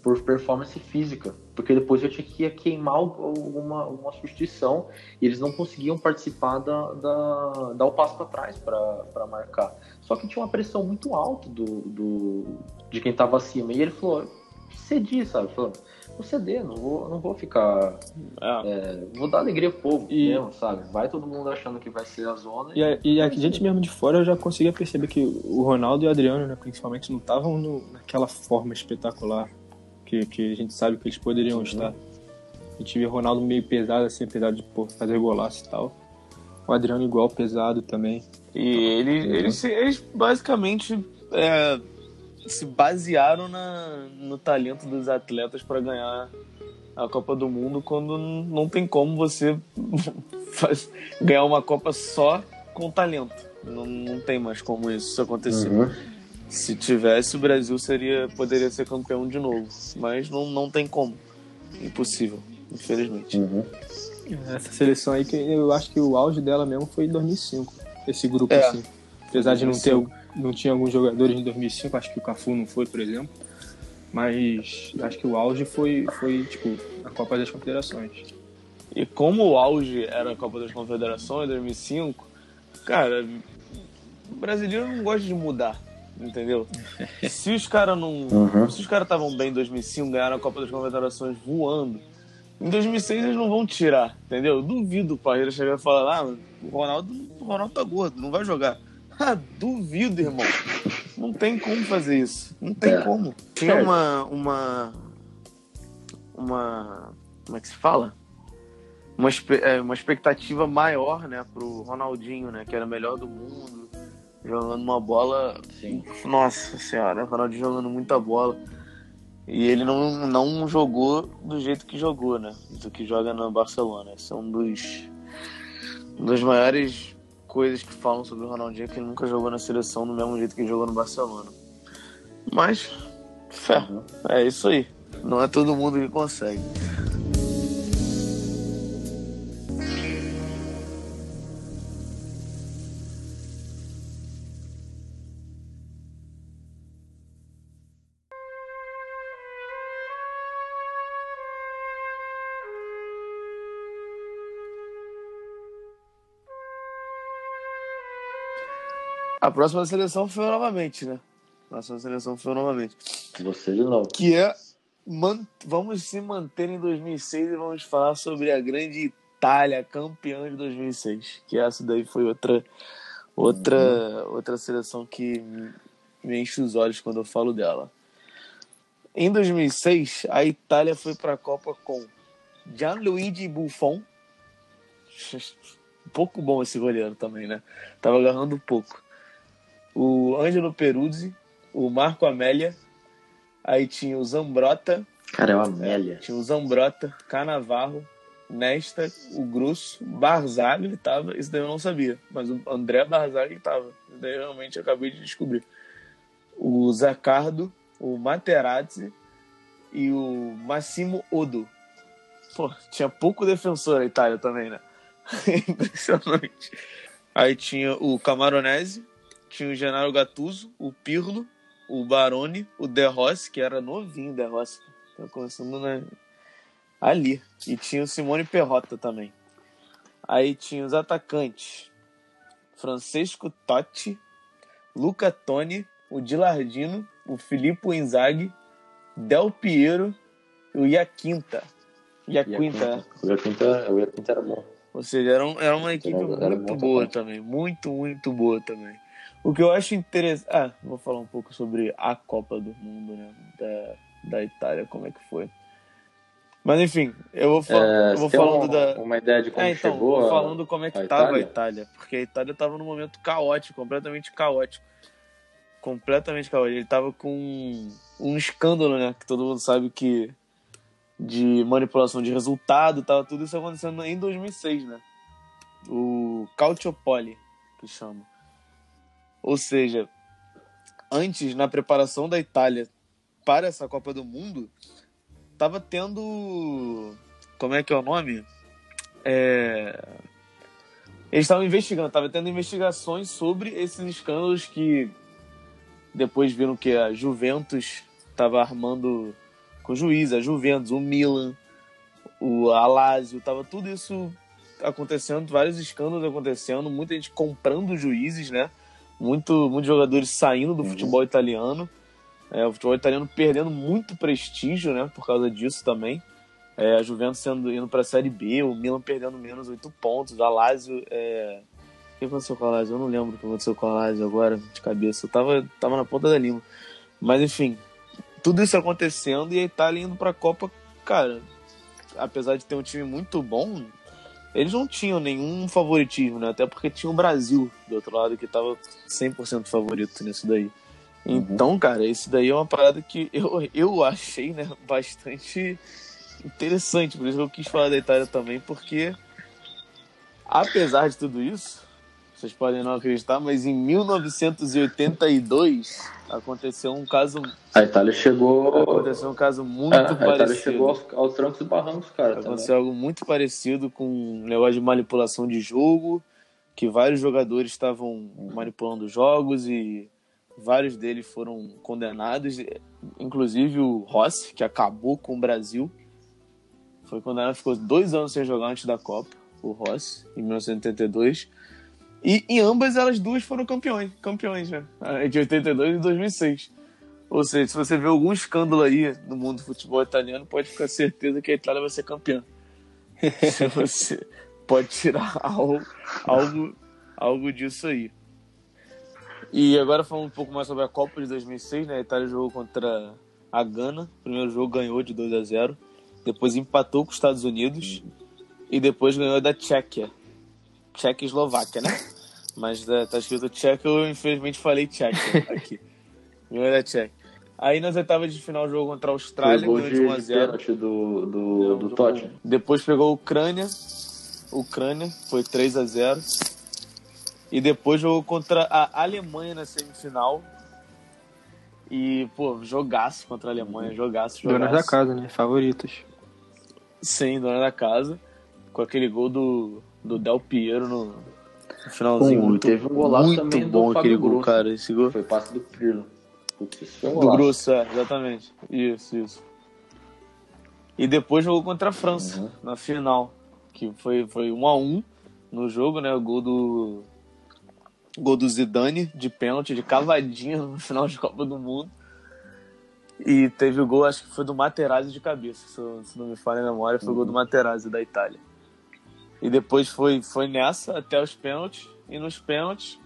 por performance física, porque depois eu tinha que queimar alguma, alguma substituição e eles não conseguiam participar da, da dar o passo para trás para marcar. Só que tinha uma pressão muito alta do, do de quem estava acima e ele falou: cedi, sabe? Falou, vou ceder, não vou, não vou ficar. É. é, vou dar alegria pro povo E- mesmo, sabe? Vai todo mundo achando que vai ser a zona. E a, e a gente mesmo de fora já conseguia perceber que o Ronaldo e o Adriano, né, principalmente, não estavam naquela forma espetacular que, que a gente sabe que eles poderiam estar. A gente vê Ronaldo meio pesado, assim, apesar de pô, fazer golaço e tal. O Adriano igual pesado também. E ele, Uhum. eles, eles basicamente é, se basearam na, no talento dos atletas para ganhar a Copa do Mundo quando não tem como você *laughs* faz- ganhar uma Copa só com talento. Não, não tem mais como isso acontecer. Uhum. Se tivesse, o Brasil seria, poderia ser campeão de novo. Mas não, não tem como. Impossível, infelizmente. Uhum. Essa seleção aí, que eu acho que o auge dela mesmo foi em 2005. Esse grupo, É. assim. Apesar de não ter, 2005. Não tinha alguns jogadores em 2005, acho que o Cafu não foi, por exemplo. Mas acho que o auge foi, foi tipo, a Copa das Confederações. E como o auge era a Copa das Confederações 2005, cara, o brasileiro não gosta de mudar, entendeu? *laughs* Se os caras não, Uhum. se os caras estavam bem em 2005, ganharam a Copa das Confederações voando, em 2006 eles não vão tirar, entendeu? Eu duvido o Parreira chegar e falar, ah, o Ronaldo, o Ronaldo tá gordo, não vai jogar. Ah, duvido, irmão. Não tem como fazer isso. Não tem É. como. Tinha uma, uma. Uma. Como é que se fala? Uma, é, uma expectativa maior, né, pro Ronaldinho, né? Que era o melhor do mundo. Jogando uma bola. Sim. Nossa senhora, o Ronaldinho jogando muita bola. E ele não, não jogou do jeito que jogou, né? Do que joga no Barcelona. Esse é um dos. Uma das maiores coisas que falam sobre o Ronaldinho que ele nunca jogou na seleção do mesmo jeito que jogou no Barcelona. Mas, fé, é isso aí. Não é todo mundo que consegue. A próxima seleção foi novamente, né? A próxima seleção foi novamente. Você de novo. que é man- vamos se manter em 2006 e vamos falar sobre a grande Itália, campeã de 2006, que essa daí foi outra outra outra seleção que me- enche os olhos quando eu falo dela. Em 2006, a Itália foi para a Copa com Gianluigi Buffon, *laughs* pouco bom esse goleiro também, né? Tava agarrando pouco. O Ângelo Peruzzi, o Marco Amélia, Aí tinha o Zambrota, Cara, é uma Amélia. tinha o Zambrota, Canavarro, Nesta, o Grosso, Barzagli tava, isso daí eu não sabia, mas o André Barzagli tava, isso daí eu realmente acabei de descobrir. O Zaccardo, o Materazzi e o Massimo Odo. Pô, tinha pouco defensor a Itália também, né? *laughs* Impressionante. Aí tinha o Camaronese, tinha o Genaro Gattuso, o Pirlo, o Baroni, o De Rossi, que era novinho o De Rossi. Tá começando né? ali. E tinha o Simone Perrota também. Aí tinha os atacantes. Francesco Totti, Luca Toni, o Dilardino, o Filippo Inzaghi, Del Piero e o Iaquinta. Iaquinta? O Iaquinta, o Iaquinta era bom. Ou seja, era, um- era uma equipe Era- muito boa também. também. Muito, muito boa também. O que eu acho interessante. Ah, vou falar um pouco sobre a Copa do Mundo, né? Da, da Itália, como é que foi. Mas enfim, eu vou, fal É, eu vou falando uma, da. uma ideia de como É, então, chegou vou a- falando como é que a estava a Itália? Porque a Itália estava num momento caótico, completamente caótico. Completamente caótico. Ele tava com um, escândalo, né? Que todo mundo sabe que. De manipulação de resultado, tava tudo isso acontecendo em 2006, né? O Calciopoli, que chama. Ou seja, antes, na preparação da Itália para essa Copa do Mundo, tava tendo. Como é que é o nome? É... Eles estavam investigando, tava tendo investigações sobre esses escândalos que depois viram que a Juventus estava armando com o juiz, a Juventus, o Milan, o Alásio, tava tudo isso acontecendo, vários escândalos acontecendo, muita gente comprando juízes, né? Muito, muitos jogadores saindo do Uhum. futebol italiano. É, o futebol italiano perdendo muito prestígio, né? Por causa disso também. É, a Juventus sendo, indo para a Série B, o Milan perdendo menos oito pontos, a Lazio... É... O que aconteceu com a Lazio? Eu não lembro o que aconteceu com a Lazio agora, de cabeça. Eu tava, tava na ponta da língua. Mas, enfim, tudo isso acontecendo e a Itália indo pra Copa, cara, apesar de ter um time muito bom, eles não tinham nenhum favoritismo, né? Até porque tinha o Brasil do outro lado que tava 100% favorito nisso daí. Então, cara, isso daí é uma parada que *laughs* eu, eu achei, né, bastante interessante. Por isso que eu quis falar da Itália também, porque apesar de tudo isso, vocês podem não acreditar, mas em 1982 aconteceu um caso A Itália chegou. aconteceu um caso muito É, a Itália parecido. chegou aos, aos trancos e barrancos, cara. também. Aconteceu algo muito parecido com um negócio de manipulação de jogo, que vários jogadores estavam manipulando jogos e vários deles foram condenados, inclusive o Rossi, que acabou com o Brasil. Foi condenado, ficou dois anos sem jogar antes da Copa, o Rossi, em 1982. E em ambas elas duas foram campeões, campeões, né? A De 82 e 2006. Ou seja, se você vê algum escândalo aí no mundo do futebol italiano, pode ficar certeza que a Itália vai ser campeã. Se *laughs* você pode tirar algo, algo, algo disso aí. E agora falando um pouco mais sobre a Copa de 2006, né? A Itália jogou contra a Gana. O primeiro jogo ganhou de 2 a 0 Depois empatou com os Estados Unidos. E depois ganhou da Tchequia. Tchequia e Eslováquia, né? Mas é, tá escrito Tchequia, eu infelizmente falei Tchequia *laughs* aqui. Ganhou da Tchequia. Aí nas oitavas de final jogou contra a Austrália, ganhou de, de 1 a de 0 pênalti do, do, do Totti. depois pegou a Ucrânia. Ucrânia, foi 3 a 0 E depois jogou contra a Alemanha na semifinal. E, pô, jogaço contra a Alemanha, jogaço, jogaço. Donas da casa, né? Favoritos. Sim, dona da casa. Com aquele gol do, do Del Piero no, no finalzinho. Pô, muito, teve um golaço muito também do bom Fábio aquele gol, cara. Esse gol. Foi passe do Pirlo. Putz, um Do. Grosso, é, exatamente. Isso, isso. E depois jogou contra a França, Uhum. na final. Que foi, foi 1 a 1 no jogo, né? O gol do. Gol do Zidane, de pênalti, de cavadinha no final de Copa do Mundo. E teve o gol, acho que foi do Materazzi de cabeça, se, não me falha a memória, foi o gol do Materazzi da Itália. E depois foi, foi nessa até os pênaltis. E nos pênaltis,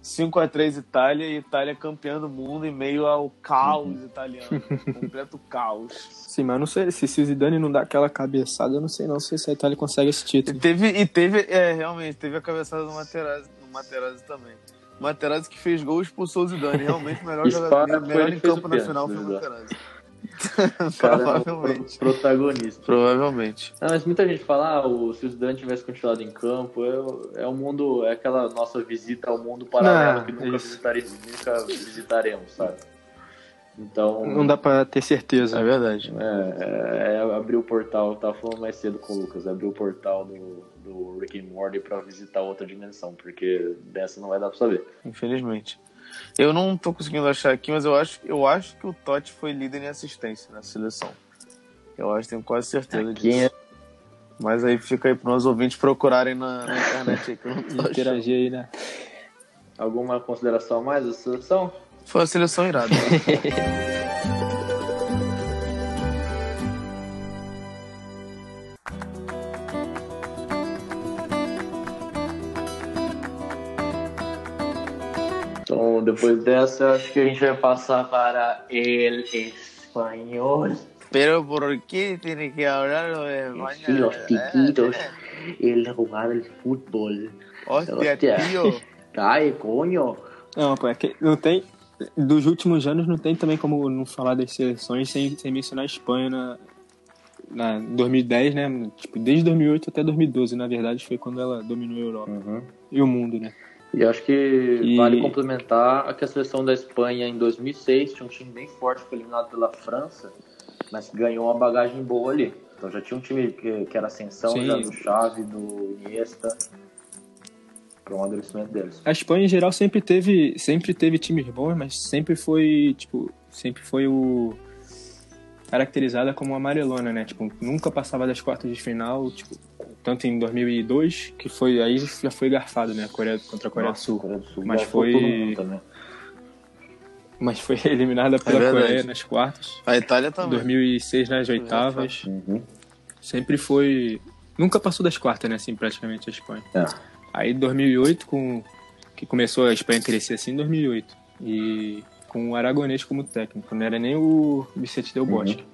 5 a 3 Itália e Itália campeã do mundo em meio ao caos italiano. *laughs* completo caos. Sim, mas eu não sei se, se o Zidane não dá aquela cabeçada, eu não sei não se a Itália consegue esse E título. teve, e teve é, realmente, teve a cabeçada do Materazzi, do Materazzi também. O Materazzi que fez gol e expulsou o Zidane. Realmente, o melhor jogador, melhor em que fez campo o na pênalti, final foi o. Materazzi. *laughs* O é o Provavelmente. pro- protagonista. Provavelmente. Não, mas muita gente fala, ah, o, se o Zidane tivesse continuado em campo, é, é um mundo, é aquela nossa visita ao mundo paralelo Não, que nunca, isso. visitare- nunca visitaremos, sabe? Então, Não dá pra ter certeza. É verdade. é, é abrir o portal, eu tava falando mais cedo com o Lucas, abrir o portal do, do Rick and Morty pra visitar outra dimensão, porque dessa não vai dar pra saber. Infelizmente. Eu não tô conseguindo achar aqui, mas eu acho, eu acho que o Totti foi líder em assistência na seleção. Eu acho, tenho quase certeza Quem disso. é Mas aí fica aí para os ouvintes procurarem na, na internet aí, que eu não tô achando. Interagir aí, né? alguma consideração a mais da seleção? Foi uma seleção irada. *laughs* Então, depois dessa, acho que a gente vai passar para El Espanhol. Pero ¿por qué tiene que hablar de Sí, los España? chiquitos, el jugar el fútbol. Hostia, Hostia. tío. Ai, coño! Não, pô, é que não tem. Dos últimos anos não tem também como não falar das seleções sem, sem mencionar a Espanha na, na 2010, né? Tipo, desde 2008 até 2012, na verdade, foi quando ela dominou a Europa e o mundo, né? E acho que E- vale complementar a que a seleção da Espanha em 2006 tinha um time bem forte, foi eliminado pela França, mas ganhou uma bagagem boa ali. Então já tinha um time que, que era ascensão Sim. já do Xavi, do Iniesta, para o amadurecimento deles. A Espanha em geral sempre teve, sempre teve times bons, mas sempre foi, tipo, sempre foi o caracterizada como amarelona, né? Tipo, nunca passava das quartas de final, tipo, tanto em 2002, que foi aí já foi garfado, né? Coreia contra a Coreia Nossa, do Sul. Coreia do Sul Mas garfou foi-. Mas foi *laughs* eliminada pela verdade. Coreia nas quartas. A Itália Em também. 2006 nas oitavas. Uhum. Sempre foi. Nunca passou das quartas, né? Assim, praticamente a Espanha. É. Aí 2008, com... que começou a Espanha a crescer assim, em 2008. E com o Aragonês como técnico, não era nem o Vicente Del Bosque.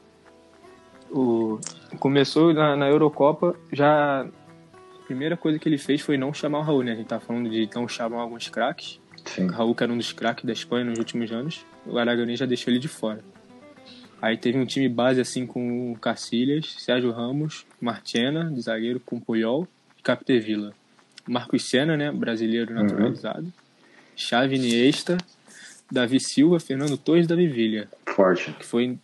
O, começou na, na Eurocopa, já a primeira coisa que ele fez foi não chamar o Raul, né? A gente tá falando de não chamar alguns craques. Sim. O Raul, que era um dos craques da Espanha nos últimos anos, o Aragonês já deixou ele de fora. Aí teve um time base assim com o Cacilhas, Sérgio Ramos, Marchena, de zagueiro com Puyol e Capdevila. Marcos Senna, né, brasileiro naturalizado. Xavi Iniesta, Davi Silva, Fernando Torres e Davi Villa Forte. que foi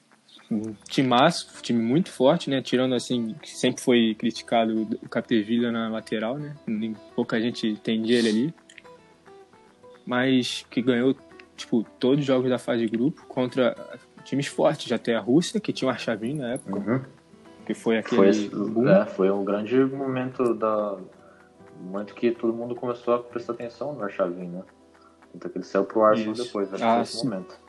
um timaço, um time muito forte, né? Tirando assim, que sempre foi criticado o Capdevila na lateral, né? Pouca gente entendia ele ali. Mas que ganhou, tipo, todos os jogos da fase de grupo contra times fortes, até a Rússia, que tinha o Arshavin na época, Uhum. que foi aquele Foi, é, foi um grande momento da. Momento que todo mundo começou a prestar atenção no Arshavin, né? Tanto que ele saiu pro Arsenal Isso. depois, acho que Ah, foi esse momento.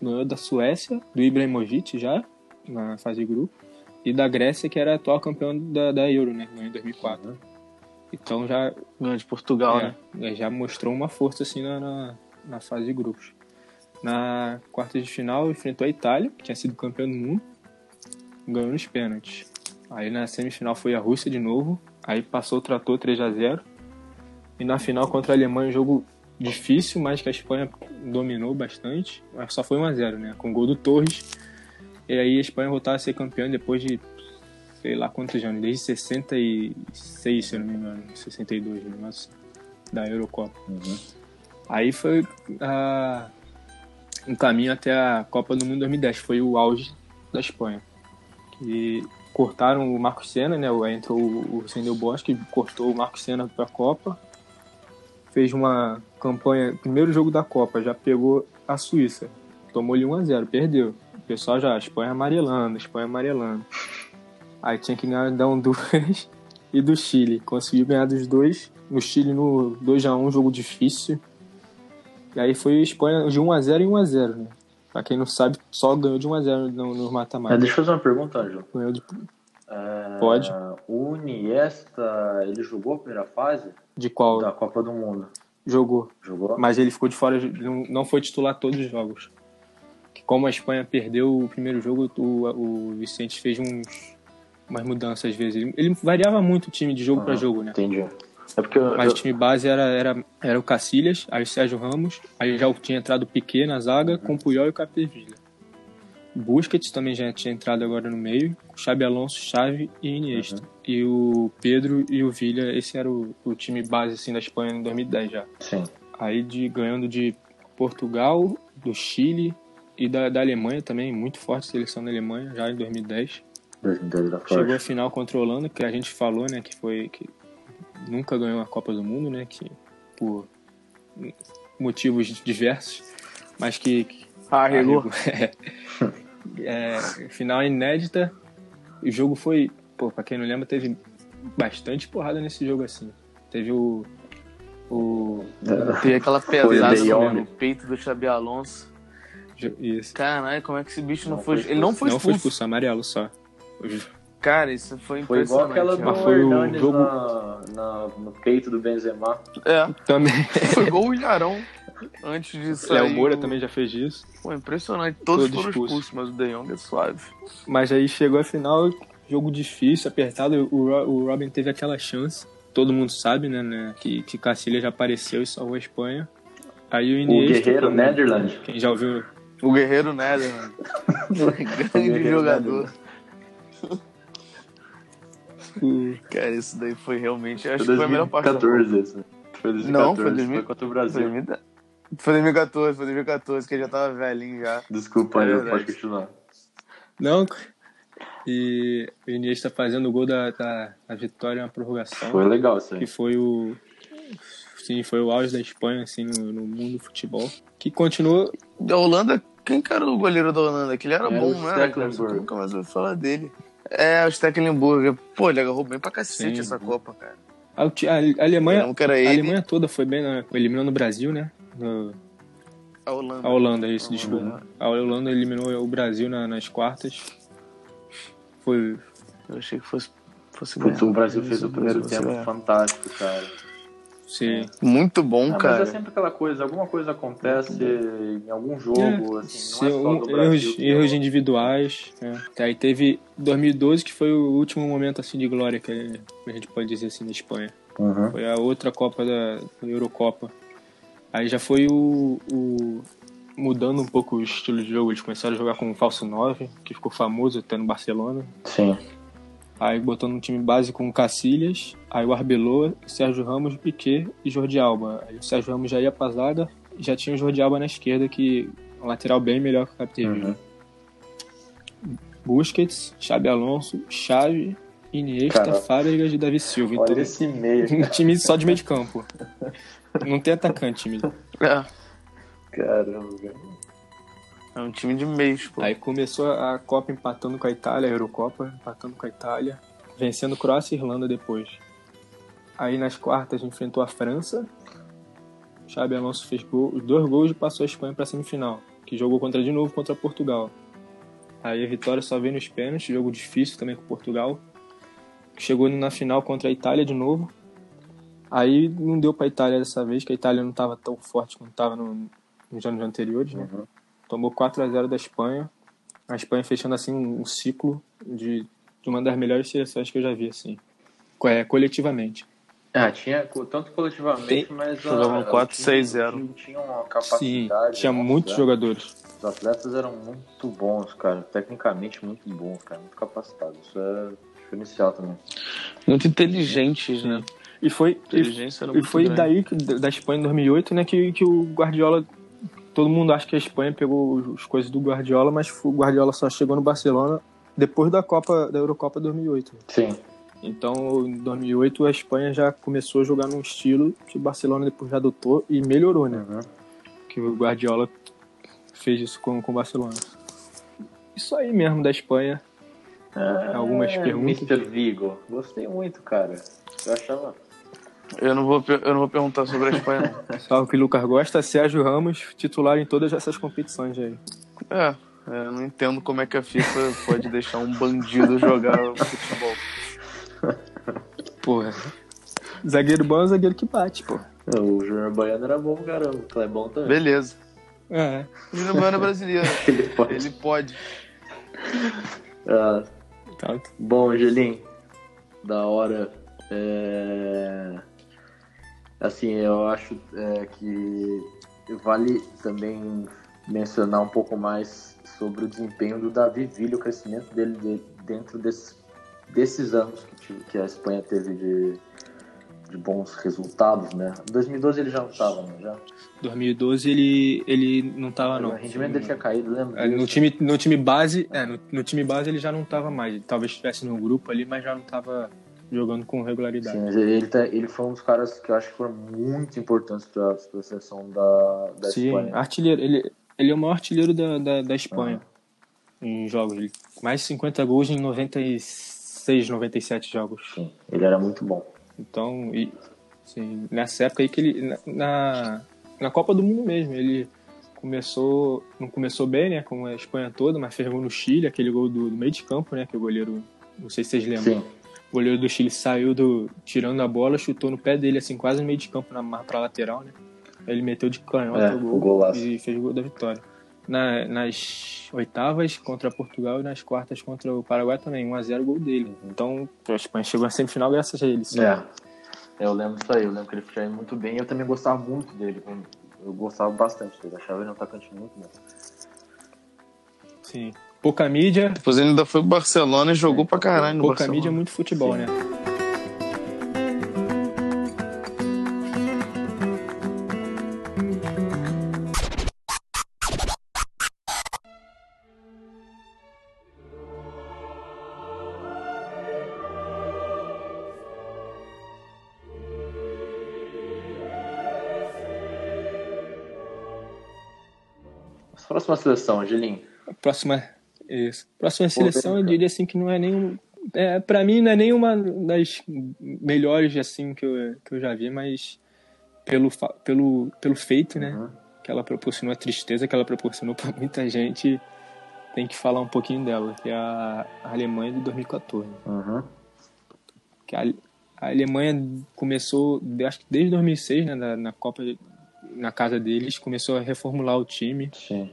Ganhou da Suécia, do Ibrahimovic já, na fase de grupo, e da Grécia, que era atual campeão da, da Euro, né? Ganhou em 2004. Então já Ganhou de Portugal, É, né? é, já mostrou uma força assim na, na, na fase de grupos. Na quarta de final enfrentou a Itália, que tinha sido campeão do mundo, ganhou nos pênaltis. Aí na semifinal foi a Rússia de novo, aí passou o trator 3 a 0 E na final contra a Alemanha, um jogo difícil, mas que a Espanha dominou bastante, mas só foi 1 a 0 né? Com gol do Torres. E aí a Espanha voltava a ser campeã depois de sei lá quantos anos, desde 66, se eu não me engano, 62, né? Nossa, da Eurocopa. Uhum. Aí foi ah, um caminho até a Copa do Mundo 2010, foi o auge da Espanha. Que cortaram o Marcos Senna, né? Entrou o o Sendel Bosque, cortou o Marcos Senna para a Copa. Fez uma campanha, primeiro jogo da Copa, já pegou a Suíça. Tomou-lhe 1 a 0 perdeu. O pessoal já, Espanha amarelando, Espanha amarelando. Aí tinha que ganhar da Honduras *laughs* e do Chile. Conseguiu ganhar dos dois. No Chile no 2x1, jogo difícil. E aí foi Espanha de 1x0 e 1x0, né? Pra quem não sabe, só ganhou de 1x0 no, no É, mata-mata. deixa eu fazer uma pergunta, Ângelo. Ganhou de, É, Pode. O Iniesta, ele jogou a primeira fase de qual da Copa do Mundo. jogou. Jogou? Mas ele ficou de fora, não, foi titular todos os jogos. Que Como a Espanha perdeu o primeiro jogo, o, o Vicente fez uns, umas mudanças às vezes. Ele, ele variava muito o time de jogo pra Aham, jogo, né? Entendi. É porque eu, Mas o time base era, era, era o Cacilhas, aí o Sérgio Ramos, aí já tinha entrado o Piquet na zaga, com o Puyol e o Capdevila. Busquets também já tinha entrado agora no meio, Xabi Alonso, Xavi e Iniesta. E o Pedro e o Villa, esse era o, o time base assim, da Espanha em 2010 já. Sim. Aí de, ganhando de Portugal, do Chile e da, da Alemanha também, muito forte a seleção da Alemanha, já em 2010. 2010 da Chegou a final contra a Holanda, que a gente falou, né, que foi que nunca ganhou a Copa do Mundo, né, que por motivos diversos, mas que, que Arregou. *laughs* é, *laughs* é, final inédita. O jogo foi, pô, pra quem não lembra, teve bastante porrada nesse jogo assim. Teve o o Tem aquela Foi o pesada no peito do Xabi Alonso. isso. Caralho, como é que esse bicho não, Não foi... Ele não foi não foi expulso. expulso, amarelo só. Cara, isso foi Foi igual impressionante. aquela do Mas foi o jogo- na, na- no peito do Benzema. É, Também. foi igual o Ilharão *laughs* antes de sair. Léo Moura o- também já fez isso. Pô, impressionante. Todos Todo foram expulso. expulsos, mas o De Jong é suave. Mas aí chegou a final, jogo difícil, apertado. O, Ro- o Robin teve aquela chance. Todo mundo sabe, né, né, que, que Cacilha já apareceu e salvou a Espanha. Aí o O Iniesta, Guerreiro como- Netherlands. Quem já ouviu O Guerreiro Netherlands. *laughs* Grande Guerreiro jogador. o Cara, isso daí foi realmente. Acho Foi que foi a melhor parte da Copa. 2014 esse. Foi 2014, Não, foi foi 2000 contra o Brasil. 2010. Foi 2014, foi 2014, que ele já tava velhinho já. Desculpa, É pode continuar. Não, e o Iniesta fazendo o gol da, da, da vitória na prorrogação, Foi legal isso aí. que foi o sim, foi o auge da Espanha assim no, no mundo do futebol, que continuou Da Holanda, quem que era o goleiro da Holanda? Que ele era Era bom, né? Nunca mais ouvi falar dele. É, o Stecklenburg. Pô, ele agarrou bem pra cacete Sim. essa Copa, cara. a, a Alemanha, Não que era a Alemanha toda foi bem na, eliminando o Brasil, né? No- a Holanda. a Holanda, isso, A desculpa. Holanda. A Holanda eliminou o Brasil na- nas quartas. Foi Eu achei que fosse, fosse Putz, o Brasil fez o primeiro tempo ganhar. fantástico, cara. Sim. Muito bom, Ah, mas cara. é sempre aquela coisa, alguma coisa acontece em algum jogo, assim, não é só um- do Brasil. erros, que erros é- individuais. é. Aí teve 2012, que foi o último momento assim de glória que a gente pode dizer assim na Espanha. Uhum. Foi a outra Copa da Eurocopa. Aí já foi o, o- mudando um pouco o estilo de jogo. Eles começaram a jogar com o falso 9, que ficou famoso até no Barcelona. Sim. Aí botando um time base com o Cacilhas, aí o Arbeloa, Sérgio Ramos, Piquet e Jordi Alba. Aí o Sérgio Ramos já ia e já tinha o Jordi Alba na esquerda, que é um lateral bem melhor que o Captevia. Uhum. Busquets, Xabi Alonso, Xavi, Iniesta, Caramba. Fábregas e Davi Silva. Então, Olha esse meio, um time só de meio de campo. *laughs* Não tem atacante, time. É, caramba. é um time de mês, pô. Aí começou a Copa empatando com a Itália, a Eurocopa empatando com a Itália, vencendo Croácia e Irlanda depois. Aí nas quartas enfrentou a França. Xabi Alonso fez gol, os dois gols e passou a Espanha para semifinal, que jogou contra de novo contra Portugal. Aí a vitória só veio nos pênaltis, jogo difícil também com Portugal. Chegou na final contra a Itália de novo. Aí não deu para a Itália dessa vez, que a Itália não estava tão forte quanto estava no, nos anos anteriores, né? Uhum. Tomou 4 a 0 da Espanha. A Espanha fechando assim um ciclo de, de uma das melhores seleções que eu já vi assim, co- é, coletivamente. Ah, tinha tanto coletivamente, Tem- mas jogavam a- 4, o 6, time- 0. o time Tinha uma Sim, capacidade. tinha nossa, muitos né? jogadores. Os atletas eram muito bons, cara. Tecnicamente muito bons, cara. Muito capacitados. Isso é diferencial também. Muito inteligentes, né? E foi, e, e foi grande. daí, que- da Espanha em 2008, né, que, que o Guardiola. Todo mundo acha que a Espanha pegou os- as coisas do Guardiola, mas o Guardiola só chegou no Barcelona depois da Copa da Eurocopa 2008. Sim. Então, em 2008, a Espanha já começou a jogar num estilo que o Barcelona depois já adotou e melhorou, né? Uhum. Que o Guardiola fez isso com, com o Barcelona. Isso aí mesmo da Espanha. Algumas É, perguntas. Mr. Vigo. Gostei muito, cara. Eu achava. Eu não vou, eu não vou perguntar sobre a Espanha, não. *laughs* Só o que o Lucas gosta, Sérgio Ramos, titular em todas essas competições aí. É, é, eu não entendo como é que a FIFA pode deixar um bandido jogar futebol. *laughs* Porra. Zagueiro bom é o zagueiro que bate, pô. O Júnior Baiano era bom, caramba. O Clebão também. Beleza. É. O Júnior Baiano é brasileiro. *laughs* Ele pode. Ele pode. Ah, Tá. Bom, Angelim, da hora. É... Assim, eu acho é, que vale também mencionar um pouco mais sobre o desempenho do Davi Villa, o crescimento dele de- dentro desse- desses anos que, que a Espanha teve de, de bons resultados, né? Em 2012 ele já não estava, né? Já. 2012 ele, ele não tava, não. O rendimento dele tinha caído, lembra? É, No time, no time base, é, no, no time base ele já não tava mais. Ele talvez estivesse no grupo ali, mas já não tava jogando com regularidade. Sim, mas ele, tá- ele foi um dos caras que eu acho que foram muito importantes para a seleção da, da Sim, Espanha. artilheiro. Ele, ele é o maior artilheiro da, da, da Espanha em jogos. Ele- mais de 50 gols em 96, 97 jogos. Sim, ele era muito bom. Então, e, sim, nessa época aí que ele. Na, na, Copa do Mundo mesmo, ele começou. Não começou bem, né? Como a Espanha toda, mas fez gol no Chile, aquele gol do, do meio de campo, né? Que o goleiro. Não sei se vocês lembram. Sim, O goleiro do Chile saiu do. tirando a bola, chutou no pé dele, assim, quase no meio de campo, na, pra lateral, né? Aí ele meteu de canhota É, o gol o e fez o gol da vitória. Na- nas oitavas contra Portugal e nas quartas contra o Paraguai também, 1x0 gol dele. Então a Espanha chegou na semifinal graças a ele. sim. é. Eu lembro disso aí, eu lembro que ele foi muito bem eu também gostava muito dele. Eu gostava bastante dele, achava ele um atacante muito bom. Sim. Pouca mídia, Depois ele ainda foi pro Barcelona e jogou pra caralho no pouca Barcelona. mídia, muito futebol, Sim. né? Próxima seleção, Angelim. A próxima, isso. próxima seleção, eu diria assim que não é nenhum. É, para mim, não é nenhuma das melhores assim que eu, que eu já vi, mas pelo, pelo, pelo feito, né? Uhum. Que ela proporcionou, a tristeza que ela proporcionou *laughs* para muita gente, tem que falar um pouquinho dela, que é a a Alemanha de 2014. Uhum. Que a, a Alemanha começou, acho que desde 2006, né, na, na Copa, na casa deles, começou a reformular o time. Sim.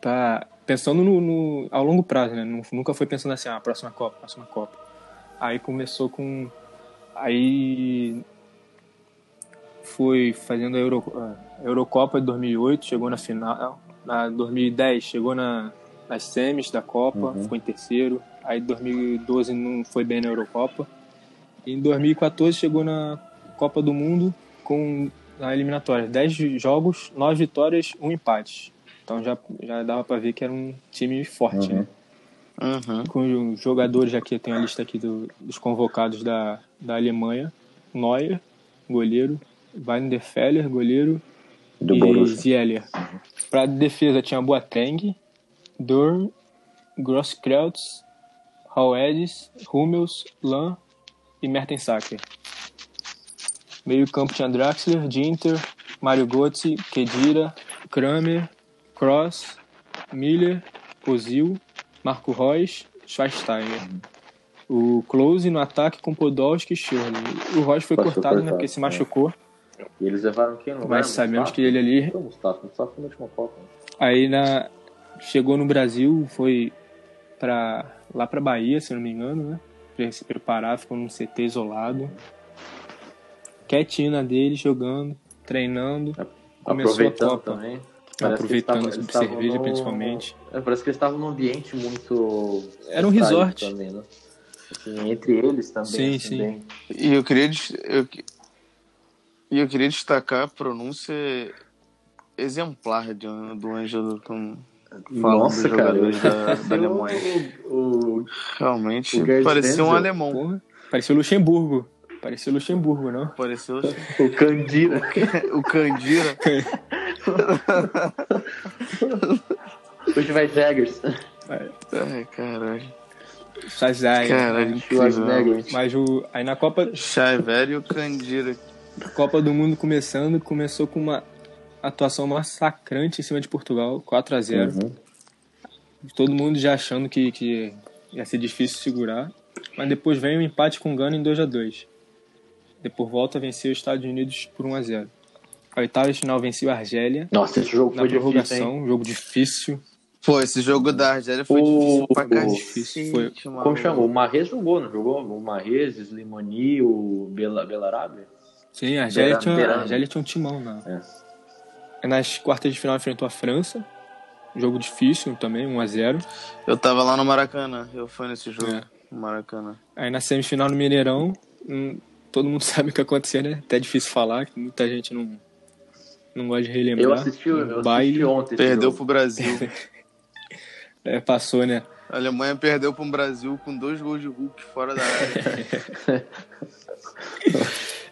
Pra, pensando no, no- ao longo prazo, né? Nu- Nunca foi pensando assim, ah, próxima Copa, próxima Copa. Aí começou com. Aí. Foi fazendo a Euro, a Eurocopa de 2008, chegou na final. Na 2010, chegou na, nas semis da Copa, ficou em terceiro. Aí 2012 não foi bem na Eurocopa. E em 2014 chegou na Copa do Mundo com na eliminatória 10 jogos, 9 vitórias, 1 empate. Então já, já dava pra ver que era um time forte, né? Uhum. Com os jogadores aqui, eu tenho a lista aqui do- dos convocados da, da Alemanha. Neuer, goleiro. Weidenfeller, goleiro. Do e Borussia. Zieler. Pra defesa tinha Boateng, Dorn, Grosskreutz, Hauedes, Hummels, Lan e Mertensacker. Meio campo tinha Draxler, Ginter, Mario Götze, Kedira, Kramer, Cross, Miller, Ozil, Marco Reus, Schweinsteiger. O Close no ataque com Podolski e Schürrle. O Reus foi Passou cortado, né, porque se é. machucou. E eles levaram quem lugar? Mas sabemos que ele ali Foi o Mustafa. Mustafa foi na última Copa. né? Aí na chegou no Brasil, foi para lá para Bahia, se não me engano, né? Pra se preparar, ficou num CT isolado. Quietinho na dele, jogando, treinando. Começou a Copa. também. Parece eles Aproveitando eles cerveja, no- principalmente. É, parece que eles estavam num ambiente muito. Era um resort. Também, né? Assim, entre eles também. Sim, assim, sim. bem- E eu queria, eu, e eu queria destacar a pronúncia exemplar de, do Ângelo com falando Nossa, cara. da, da *laughs* Alemanha. O, o, Realmente O parecia um alemão. Porra, parecia o Luxemburgo. Parecia o Luxemburgo, não? Pareceu *laughs* o Candira. *laughs* o Candira. Hoje vai Jaggers. Ai, caralho. Shazai. Caralho, incrível. Mas o, aí na Copa, velho e o Candira. Copa do Mundo começando, começou com uma atuação massacrante em cima de Portugal, 4 a 0 Uhum. Todo mundo já achando que, que ia ser difícil segurar. Mas depois vem o empate com o Gana em 2 a 2 Depois volta a vencer os Estados Unidos por 1 a 0 A oitava de final venceu a Argélia Nossa, esse jogo na foi difícil, prorrogação, hein? um jogo difícil. Pô, esse jogo da Argélia foi O- difícil pra cacete. difícil, foi. Como chamou? O Marrez jogou, não jogou? O Marrez, Slimani, o Bela, Belarabe? Sim, a Argélia, Beira- tinha, a. Argélia tinha um timão. Não. É. Nas quartas de final enfrentou a França. Jogo difícil também, 1 a 0 Eu tava lá no Maracanã, eu fui nesse jogo. É. No Maracanã. Aí na semifinal no Mineirão, hum, todo mundo *laughs* sabe o que aconteceu, né? Até difícil falar, que muita gente não, não gosta de relembrar. Eu assisti, eu assisti baile, ontem. Perdeu pro Brasil. *laughs* é, passou, né? A Alemanha perdeu pro Brasil com dois gols de Hulk fora da área. *laughs*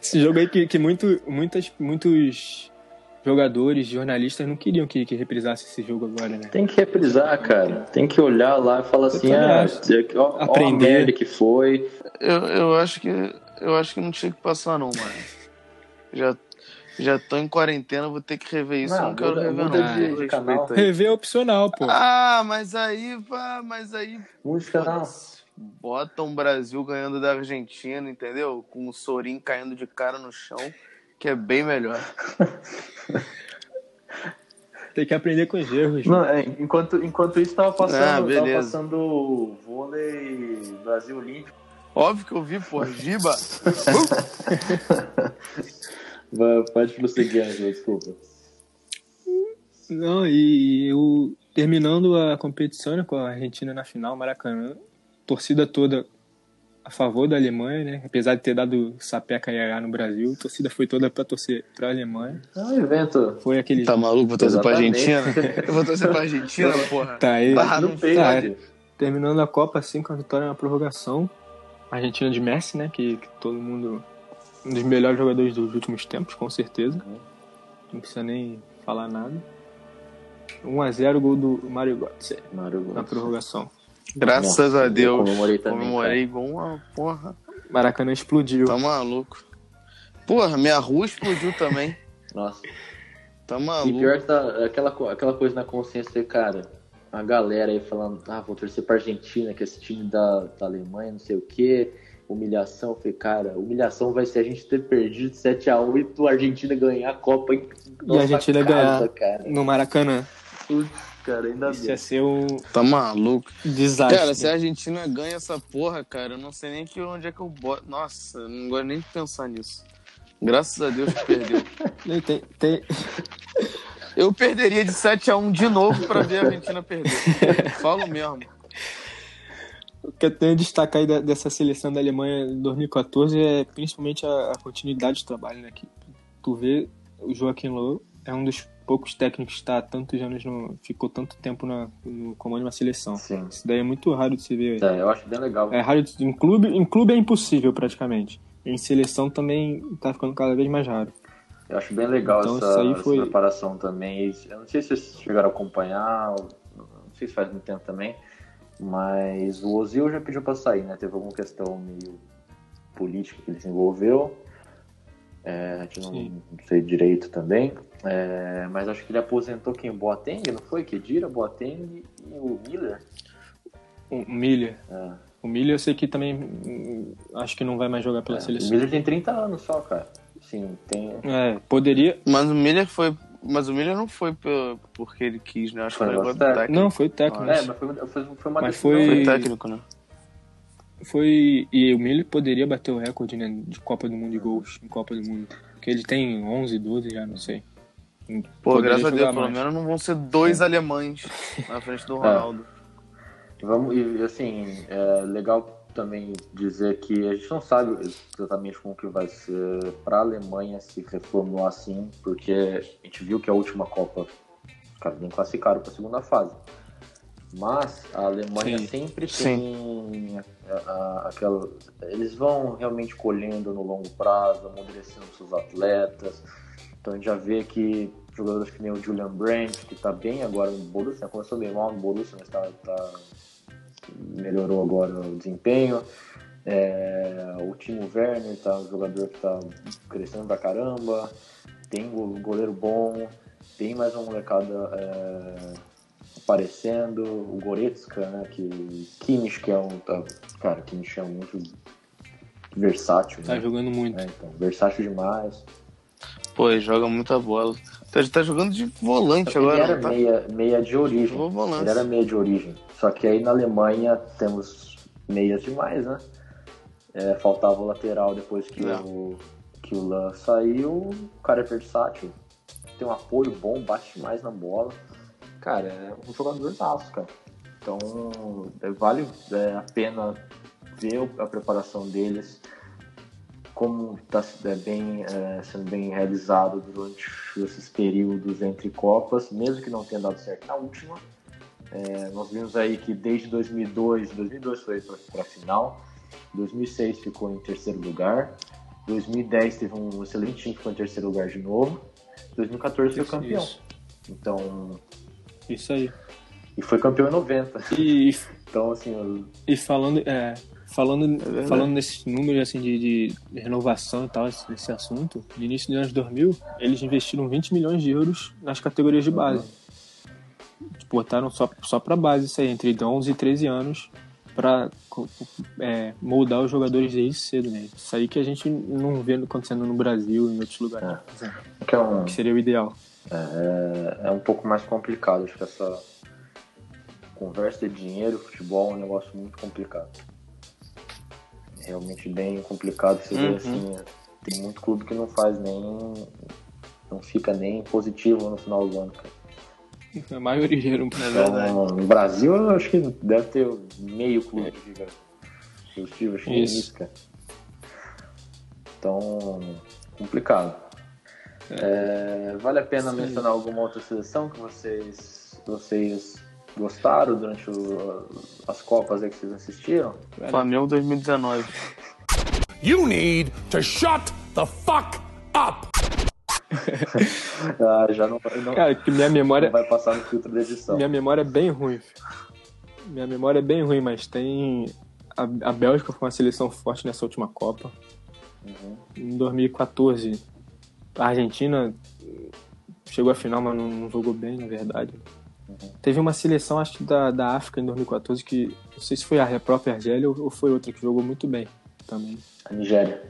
Esse jogo aí que, que muito, muitas, muitos jogadores, jornalistas não queriam que, que reprisasse esse jogo agora, né? Tem que reprisar, cara. Tem que olhar lá e falar assim, ah, ó, ó a Aprender. merda que foi. eu, eu acho que. Eu acho que não tinha que passar não, mano. Já, já tô em quarentena, vou ter que rever isso. Não, não quero muda- rever muda não. de- de Respeita canal. aí. Rever é opcional, pô. Ah, mas aí, pá, mas aí. Música não. um Brasil ganhando da Argentina, entendeu? Com o Sorin caindo de cara no chão, que é bem melhor. *laughs* Tem que aprender com os erros. Não, é, enquanto, enquanto isso, tava passando, Ah, tava passando o vôlei Brasil Olímpico. Óbvio que eu vi, pô, Giba. *laughs* *laughs* Vai, pode prosseguir, Angelo, desculpa. Não, e eu terminando a competição né, com a Argentina na final, Maracanã, torcida toda a favor da Alemanha, né? Apesar de ter dado sapeca IH no Brasil, a torcida foi toda pra torcer pra Alemanha. É um evento. Foi aquele. Tá maluco? Vou torcer pra Exatamente. Argentina? *laughs* Eu vou torcer pra Argentina, porra. Tá aí. Não não fez, tá. né? Terminando a Copa assim com a vitória na prorrogação. A Argentina de Messi, né? Que, que todo mundo. Um dos melhores jogadores dos últimos tempos, com certeza. Não precisa nem falar nada. 1x0 gol do Mario Götze na prorrogação. Graças Nossa, a eu Deus. comemorei também, Comemorei igual uma porra. Maracanã explodiu. Tá maluco. Porra, minha rua explodiu também. *laughs* Nossa. Tá E maluco. pior que tá aquela, aquela coisa na consciência, cara. A galera aí falando, ah, vou torcer pra Argentina, que é esse time da, da Alemanha, não sei o quê. Humilhação. Eu falei, cara, humilhação vai ser a gente ter perdido 7x1 e a Argentina ganhar a Copa em E a Argentina casa, ganhar cara. no Maracanã. Putz, cara, ainda Isso bem. ia ser um Tá maluco. desastre. Cara, se a Argentina ganha essa porra, cara, eu não sei nem que onde é que eu boto. Nossa, eu não gosto nem de pensar nisso. Graças a Deus que perdeu. *laughs* Tem, tem, Eu perderia de 7x1 de novo pra ver a Argentina perder. *laughs* Falo mesmo. O que eu tenho a destacar aí dessa seleção da Alemanha em 2014 é principalmente a, continuidade de trabalho, né? Que tu vê, o Joaquim Low é um dos poucos técnicos que está há tantos anos no. ficou tanto tempo na, no comando de uma seleção. Sim. Isso daí é muito raro de se ver. É, eu acho bem legal. É raro de, em clube, em clube é impossível praticamente. Em seleção também tá ficando cada vez mais raro. Eu acho bem legal Então, essa, essa foi- preparação também. Eu não sei se vocês chegaram a acompanhar, não sei se faz muito tempo também, mas o Ozil já pediu para sair, né? Teve alguma questão meio política que ele se envolveu. É, a gente não, não sei direito também. É, mas acho que ele aposentou quem? Boateng, não foi? Kedira, Boateng e o Miller. O Miller. É. O Miller eu sei que também hum, acho que não vai mais jogar pela É, o seleção. Miller tem 30 anos só, cara. Sim, tem. É, poderia. Mas o Miller foi. Mas o Miller não foi por- porque ele quis, né? Acho que Foi foi negócio negócio do técnico. Não, foi técnico. É, mas foi, foi, foi uma Mas foi- Foi técnico, né? Foi. E o Miller poderia bater o recorde né, de Copa do Mundo de gols em Copa do Mundo. Porque ele tem 11, 12 já, não sei. Pô, Poderia graças a Deus, jogar pelo mais. menos não vão ser dois alemães na frente do *laughs* Ronaldo. Vamos, e assim, é legal também dizer que a gente não sabe exatamente como que vai ser para a Alemanha se reformular assim, porque a gente viu que a última Copa os caras nem classificaram para a segunda fase. Mas a Alemanha Sim. sempre tem a- a- aquela. Eles vão realmente colhendo no longo prazo, amadurecendo seus atletas. Então a gente já vê que jogadores que nem o Julian Brandt, que tá bem agora no Borussia, começou bem mal no Borussia, mas tá, tá- melhorou agora o desempenho. É, o Timo Werner tá um jogador que tá crescendo pra caramba. Tem um goleiro bom, tem mais uma molecada é, aparecendo. O Goretzka, né? Que, Kimmich, que é um. Tá, cara, Kimmich é muito versátil. Tá né? jogando muito. É, então, versátil demais. Pô, ele joga muita bola. Tá, ele tá jogando de volante Ele agora, era não tá? meia, meia de origem. Ele era meia de origem. Só que aí na Alemanha temos meias demais, né? É, faltava o lateral depois que, É. o, que o Lan saiu. O cara é versátil. Tem um apoio bom, bate demais na bola. Cara, é um jogador aço, cara. Então, é, vale é, a pena ver a preparação deles, como está bem, é, sendo bem realizado durante esses períodos entre Copas, mesmo que não tenha dado certo na última. É, nós vimos aí que desde 2002, 2002 foi para a final, 2006 ficou em terceiro lugar, 2010 teve um excelente time que ficou em terceiro lugar de novo, 2014 foi Isso, campeão. Isso, Então, isso aí. e foi campeão em 90. E, e *laughs* Então, assim, eu- E falando, é, falando, verdade. falando nesses números assim, de, de renovação e tal, esse, esse assunto, no início dos anos 2000, eles investiram 20 milhões de euros nas categorias de base. Botaram só, só para base isso aí, entre 11 e 13 anos, para moldar os jogadores desde cedo. Né? Isso aí que a gente não vê acontecendo no Brasil e em outros lugares, que é um, que seria o ideal. é, é um pouco mais complicado. Acho que essa conversa de dinheiro, futebol é um negócio muito complicado. É realmente bem complicado. Você vê Uhum. assim, tem muito clube que não faz nem. não fica nem positivo no final do ano, cara. É maioria. não- É verdade. Então, no Brasil, eu acho que deve ter meio clube que fica positivo, acho que é Isso. cara. Então, complicado. É, vale a pena Sim. mencionar alguma outra seleção que vocês, vocês gostaram durante o- as Copas aí que vocês assistiram? Flamengo 2019. You need to shut the fuck up. *laughs* Ah, já não, não, Cara, que minha memória, vai passar no filtro da edição. Minha memória é bem ruim. filho. Minha memória é bem ruim, mas tem. A, a Bélgica foi uma seleção forte nessa última Copa. Uhum. Em 2014, a Argentina chegou à final, mas não, não jogou bem, na verdade. Teve uma seleção, acho que da, da África em 2014, que não sei se foi a própria Argélia ou, ou foi outra que jogou muito bem. também. A Nigéria.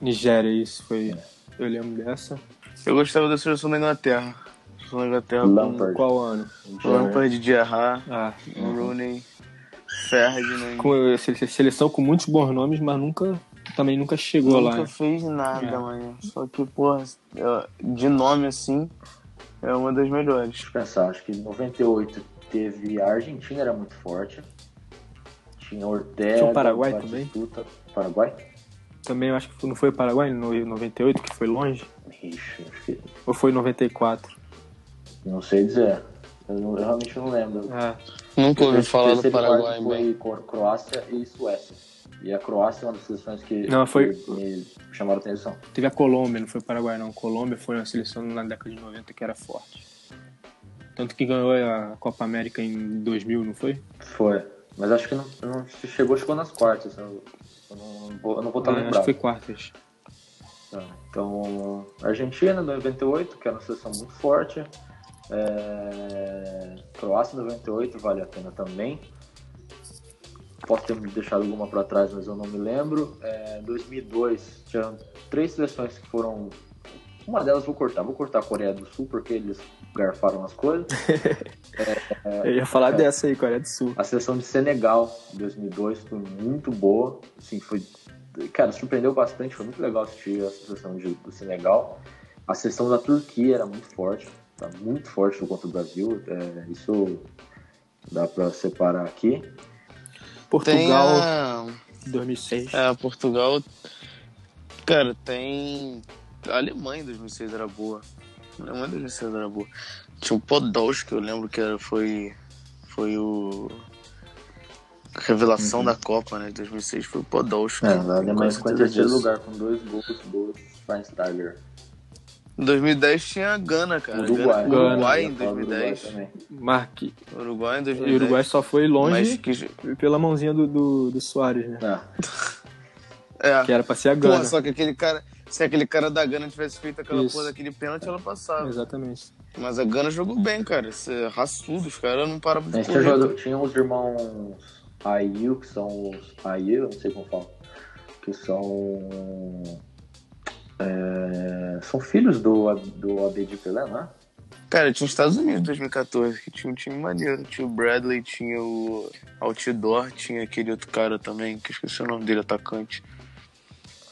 Nigéria, isso foi. Eu lembro dessa. Eu gostava da seleção da Inglaterra. Seleção da Inglaterra Lampard. Qual ano? com Lampard, Gerrard, Ah, Rooney, Ferdinand. com, se- seleção com muitos bons nomes, mas nunca. Também nunca chegou lá. Nunca né? fez nada, É. mano. Só que, porra, é, de nome assim, é uma das melhores. Deixa eu pensar, acho que em 98 teve a Argentina, era muito forte. Tinha Ortega. Tinha o Paraguai Batistuta. Paraguai? Também eu acho que não foi o Paraguai no 98, que foi longe? Ixi, acho que. Ou foi 94? Não sei dizer. Eu, não- eu realmente não lembro. Ah, Nunca ouvi falar do Paraguai. Foi Cro- Croácia e Suécia. E a Croácia é uma das seleções que, Não, foi- que me chamaram a atenção. teve a Colômbia, não foi o Paraguai, não. Colômbia foi uma seleção na década de 90 que era forte. Tanto que ganhou a Copa América em 2000, não foi? Foi. Mas acho que não, não chegou, chegou nas quartas. Eu, eu não, vou- eu não vou estar Ah, acho que lembrado. foi quartas. Tá. Então, Argentina, 98, que era uma seleção muito forte. É... Croácia, 98, vale a pena também. Posso ter deixado alguma para trás, mas eu não me lembro. É... 2002, tinha três seleções que foram. Uma delas vou cortar. Vou cortar a Coreia do Sul, porque eles garfaram as coisas. *laughs* Eu ia falar dessa aí, Coreia do Sul. A seleção de Senegal, em 2002, foi muito boa. Assim, foi, cara, surpreendeu bastante. Foi muito legal assistir a seleção de- do Senegal. A seleção da Turquia era muito forte. Tá muito forte contra o Brasil. É, isso dá pra separar aqui. Tem Portugal, a... 2006. É, Portugal. Cara, tem. A Alemanha em 2006 era boa. A Alemanha em 2006 era boa. Tinha o Podolski, eu lembro que era, foi. Foi o. a Revelação da Copa, né? De 2006 foi o Podolski. Uhum. É, a Alemanha ficou em terceiro lugar com dois gols do Schweinsteiger. Em 2010 tinha a Gana, cara. Uruguai. Gana- Uruguai em ia falar do Uruguai 2010. também. Marque. Uruguai em E 2010. o Uruguai só foi longe Mas que. pela mãozinha do, do, do Soares, né? Ah, É. Que era pra ser a Pô, Gana. só que aquele cara. Se aquele cara da Gana tivesse feito aquela Isso. porra daquele pênalti, ela passava. Exatamente. Mas a Gana jogou bem, cara. Esse é raçudo, os caras não param de correr. jogador, tinha os irmãos Ayu, que são os. Ayu, não sei como fala. Que são. É, são filhos do, do AD Pelé, não é? Cara, tinha os Estados Unidos em 2014, que tinha um time maneiro. Tinha o Bradley, tinha o Outdoor, tinha aquele outro cara também, que eu esqueci o nome dele, atacante.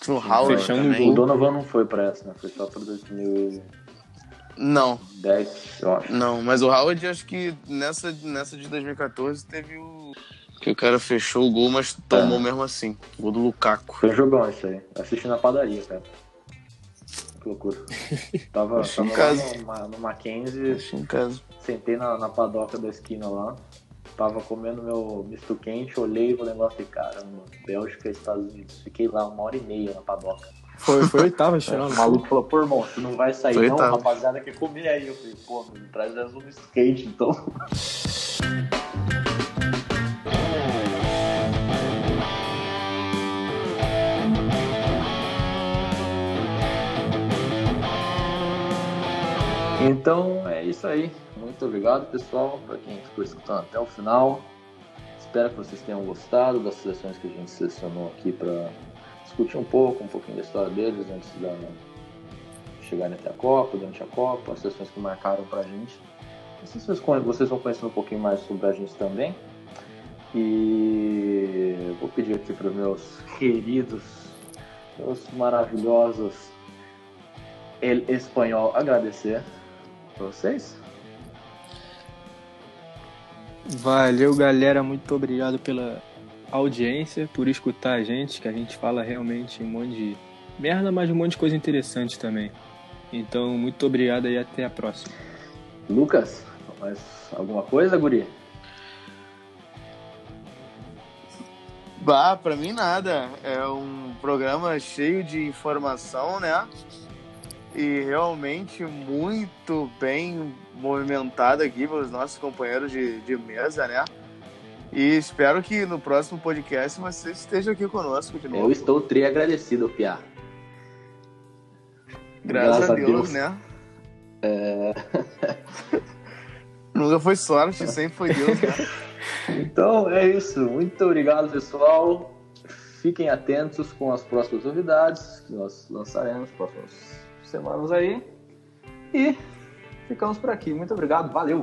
Tinha o Howard também. O Donovan não foi pra essa, né? Foi só pra 2010, Não, eu acho. não, mas o Howard acho que nessa, nessa de 2014 teve o. Que o cara fechou o gol, mas tomou É. mesmo assim. O gol do Lukaku. Foi jogão isso aí. Assisti na padaria, cara. Que loucura. *laughs* Tava, tava lá casa. no, no Mackenzie, em casa. sentei na, na padoca da esquina lá. Tava comendo meu misto quente, olhei pro negócio e caramba, Bélgica e Estados Unidos. Fiquei lá uma hora e meia na padoca. Foi, foi oitava, *laughs* O final. maluco falou, pô, irmão, tu não vai sair Foi não, oitavo. rapaziada quer comer aí. Eu falei, pô, me traz mais um misto quente, então. *laughs* Então é isso aí. Muito obrigado, pessoal, para quem ficou escutando até o final. Espero que vocês tenham gostado das seleções que a gente selecionou aqui para discutir um pouco, um pouquinho da história deles antes da chegarem até a Copa, durante a Copa, as seleções que marcaram gente. Não sei se vocês, vocês vão conhecer um pouquinho mais sobre a gente também. E vou pedir aqui para meus queridos, meus maravilhosos El Espanhol agradecer vocês. Valeu, galera. Muito obrigado pela audiência, por escutar a gente, que a gente fala realmente um monte de merda, mas um monte de coisa interessante também. Então, muito obrigado e até a próxima. Lucas, mais alguma coisa, Guri? Bah, pra mim nada. É um programa cheio de informação, né? E realmente muito bem movimentado aqui pelos nossos companheiros de, de mesa, né? E espero que no próximo podcast você esteja aqui conosco de novo. Eu estou tri agradecido, Piá. Graças, a Deus, Deus. né? *laughs* Nunca foi sorte, sempre foi Deus, né? *laughs* Então é isso. Muito obrigado, pessoal. fiquem atentos com as próximas novidades que nós lançaremos nas próximas semanas aí. E ficamos por aqui. Muito obrigado, valeu!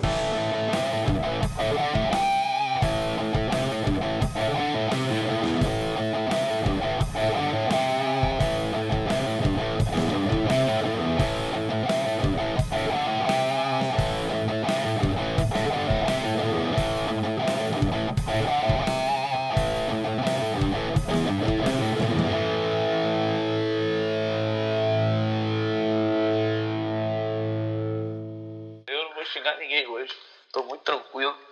Eu não vou xingar